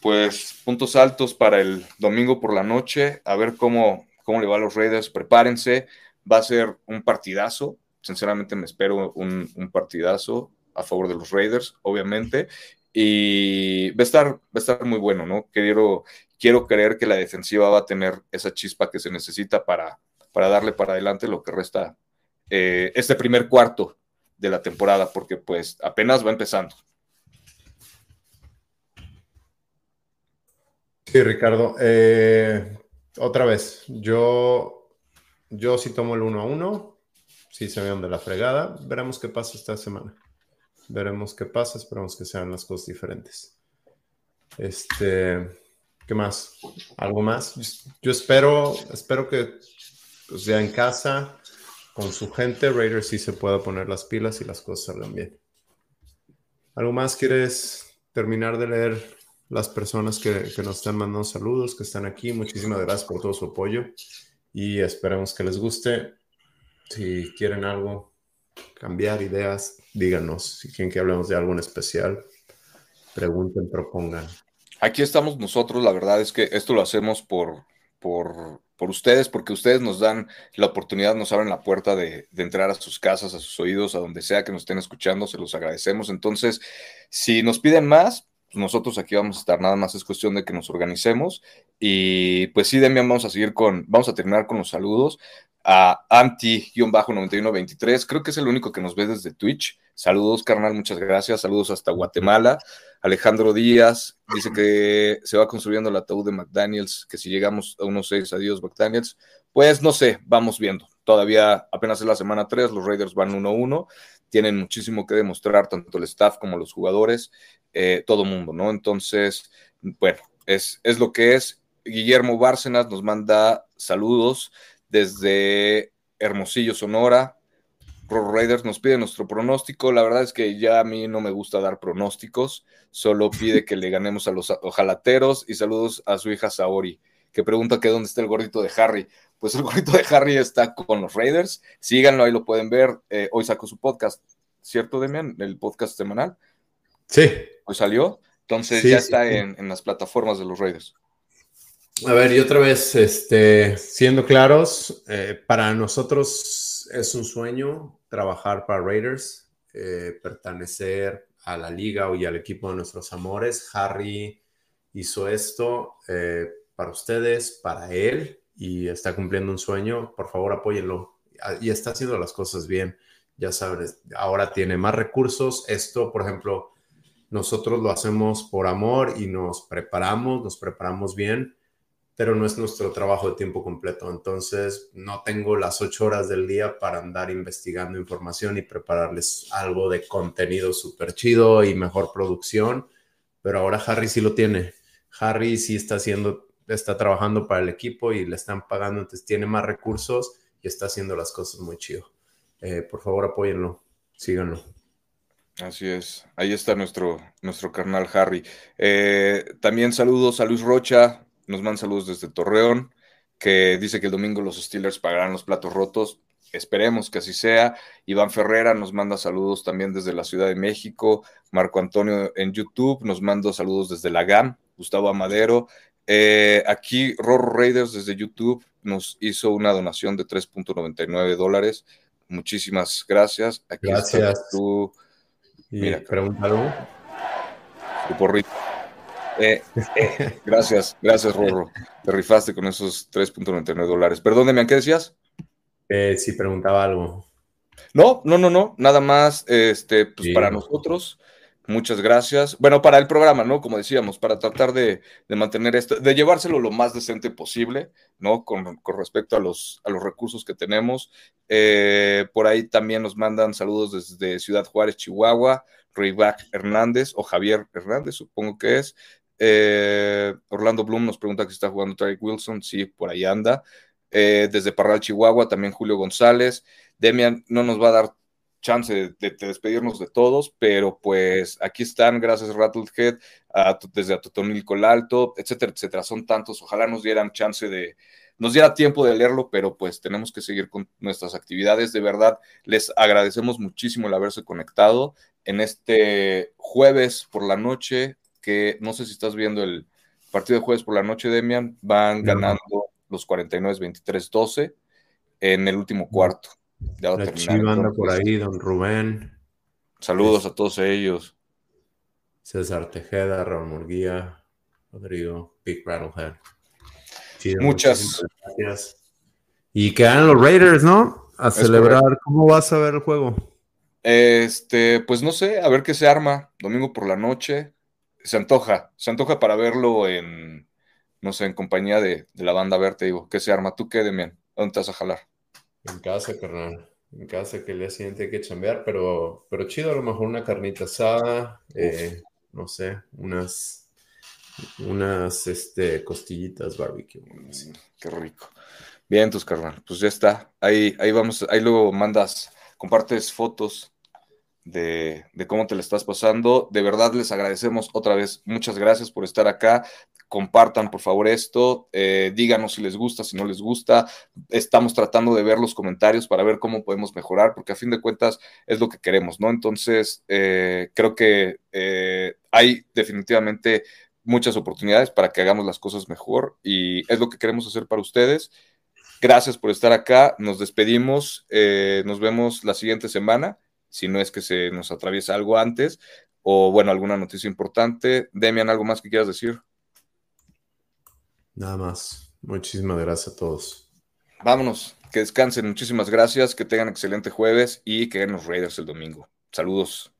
pues puntos altos para el domingo por la noche. A ver cómo, cómo le va a los Raiders. Prepárense. Va a ser un partidazo. Sinceramente me espero un, partidazo a favor de los Raiders, obviamente. y va a estar, va a estar muy bueno, ¿no? Quiero, quiero creer que la defensiva va a tener esa chispa que se necesita para, para darle para adelante lo que resta eh, este primer cuarto de la temporada, porque pues apenas va empezando. Sí, Ricardo. Eh, otra vez, yo, yo sí tomo el 1 a 1, sí se vean de la fregada, veremos qué pasa esta semana. Veremos qué pasa, esperamos que sean las cosas diferentes. Este, ¿qué más? ¿Algo más? Yo espero, espero que pues, ya en casa, con su gente, Raiders sí se pueda poner las pilas y las cosas salgan bien. ¿Algo más quieres terminar de leer las personas que, que, nos están mandando saludos, que están aquí? Muchísimas gracias por todo su apoyo y esperemos que les guste. Si quieren algo, cambiar ideas, díganos. Si quieren que hablemos de algo en especial, pregunten, propongan. Aquí estamos nosotros, la verdad es que esto lo hacemos por, por, por ustedes, porque ustedes nos dan la oportunidad, nos abren la puerta de, de, entrar a sus casas, a sus oídos, a donde sea que nos estén escuchando, se los agradecemos. Entonces, si nos piden más, nosotros aquí vamos a estar, nada más es cuestión de que nos organicemos. Y pues sí, Demian, vamos a seguir con, vamos a terminar con los saludos a Anti-9123, creo que es el único que nos ve desde Twitch. Saludos, carnal, muchas gracias. Saludos hasta Guatemala. Alejandro Díaz dice que se va construyendo el ataúd de McDaniels, que si llegamos a unos seis, adiós McDaniels. Pues no sé, vamos viendo. Todavía apenas es la semana 3, los Raiders van 1-1, tienen muchísimo que demostrar, tanto el staff como los jugadores, eh, todo mundo, ¿no? Entonces, bueno, es, es lo que es. Guillermo Bárcenas nos manda saludos desde Hermosillo, Sonora. Roro Raiders nos pide nuestro pronóstico. La verdad es que ya a mí no me gusta dar pronósticos, solo pide que le ganemos a los ojalateros y saludos a su hija Saori, que pregunta que dónde está el gordito de Harry. Pues el gordito de Harry está con los Raiders. Síganlo, ahí lo pueden ver. Eh, hoy sacó su podcast, ¿cierto, Demian? El podcast semanal. Sí. Hoy salió. Entonces ya está En, en las plataformas de los Raiders. A ver, y otra vez, este, siendo claros, eh, para nosotros es un sueño trabajar para Raiders, eh, pertenecer a la liga y al equipo de nuestros amores. Harry hizo esto eh, para ustedes, para él, y está cumpliendo un sueño. Por favor, apóyenlo. Y está haciendo las cosas bien. Ya sabes, ahora tiene más recursos. Esto, por ejemplo, nosotros lo hacemos por amor y nos preparamos, nos preparamos bien pero no es nuestro trabajo de tiempo completo. Entonces, no tengo las ocho horas del día para andar investigando información y prepararles algo de contenido súper chido y mejor producción. Pero ahora Harry sí lo tiene. Harry sí está haciendo, está trabajando para el equipo y le están pagando, entonces tiene más recursos y está haciendo las cosas muy chido. Eh, por favor, apóyenlo, síganlo. Así es, ahí está nuestro, nuestro carnal Harry. Eh, también saludos a Luis Rocha, nos manda saludos desde Torreón, que dice que el domingo los Steelers pagarán los platos rotos. Esperemos que así sea. Iván Ferrera nos manda saludos también desde la Ciudad de México. Marco Antonio en YouTube nos manda saludos desde la GAM. Gustavo Amadero. Eh, aquí Rorro Raiders desde YouTube nos hizo una donación de 3.99 dólares. Muchísimas gracias. Aquí gracias. tú. Mira, pregúntalo. Tu porrito. Eh, eh, gracias, gracias, Rorro. Te rifaste con esos 3.99 dólares. Perdóneme, ¿qué decías? Eh, si preguntaba algo. No, no, no, no. Nada más, este, pues para nosotros. Muchas gracias. Bueno, para el programa, ¿no? Como decíamos, para tratar de, mantener esto, de llevárselo lo más decente posible, ¿no? Con, con respecto a los, a los recursos que tenemos. por ahí también nos mandan saludos desde Ciudad Juárez, Chihuahua, Rayback Hernández o Javier Hernández, supongo que es. Eh, Orlando Bloom nos pregunta que está jugando Tarek Wilson. Sí, por ahí anda. Eh, desde Parral, Chihuahua, también Julio González. Demian no nos va a dar chance de, despedirnos de todos, pero pues aquí están, gracias Rattlehead, a, desde Atotonil Colalto, etcétera, etcétera. Son tantos, ojalá nos dieran chance de, nos diera tiempo de leerlo, pero pues tenemos que seguir con nuestras actividades. De verdad, les agradecemos muchísimo el haberse conectado en este jueves por la noche que no sé si estás viendo el partido de jueves por la noche, Demian, van ganando los 49 23-12 en el último cuarto. Ya la por ahí, don Rubén. Saludos a todos ellos. César Tejeda, Raúl Murguía, Rodrigo, Big Rattlehead. Muchas gracias. Y quedan los Raiders, ¿no? A celebrar. ¿Cómo vas a ver el juego? Este, pues no sé, a ver qué se arma. Domingo por la noche. Se antoja, se antoja para verlo en, no sé, en compañía de, la banda. A ver, te digo, ¿qué se arma? ¿Tú qué, Demian? ¿Dónde te vas a jalar? En casa, carnal. En casa que el día siguiente hay que chambear, pero, pero chido, a lo mejor una carnita asada, eh, no sé, unas, unas este, costillitas barbecue. Mm, qué rico. Bien, tus carnal, pues ya está. Ahí, ahí vamos, ahí luego mandas, compartes fotos de, cómo te le estás pasando. De verdad les agradecemos otra vez. Muchas gracias por estar acá. Compartan por favor esto. Eh, díganos si les gusta, si no les gusta. Estamos tratando de ver los comentarios para ver cómo podemos mejorar, porque a fin de cuentas es lo que queremos, ¿no? Entonces, eh, creo que eh, hay definitivamente muchas oportunidades para que hagamos las cosas mejor y es lo que queremos hacer para ustedes. Gracias por estar acá. Nos despedimos. nos vemos la siguiente semana si no es que se nos atraviesa algo antes, o bueno, alguna noticia importante. Demian, ¿algo más que quieras decir? Nada más. Muchísimas gracias a todos. Vámonos, que descansen. Muchísimas gracias, que tengan excelente jueves y que den los Raiders el domingo. Saludos.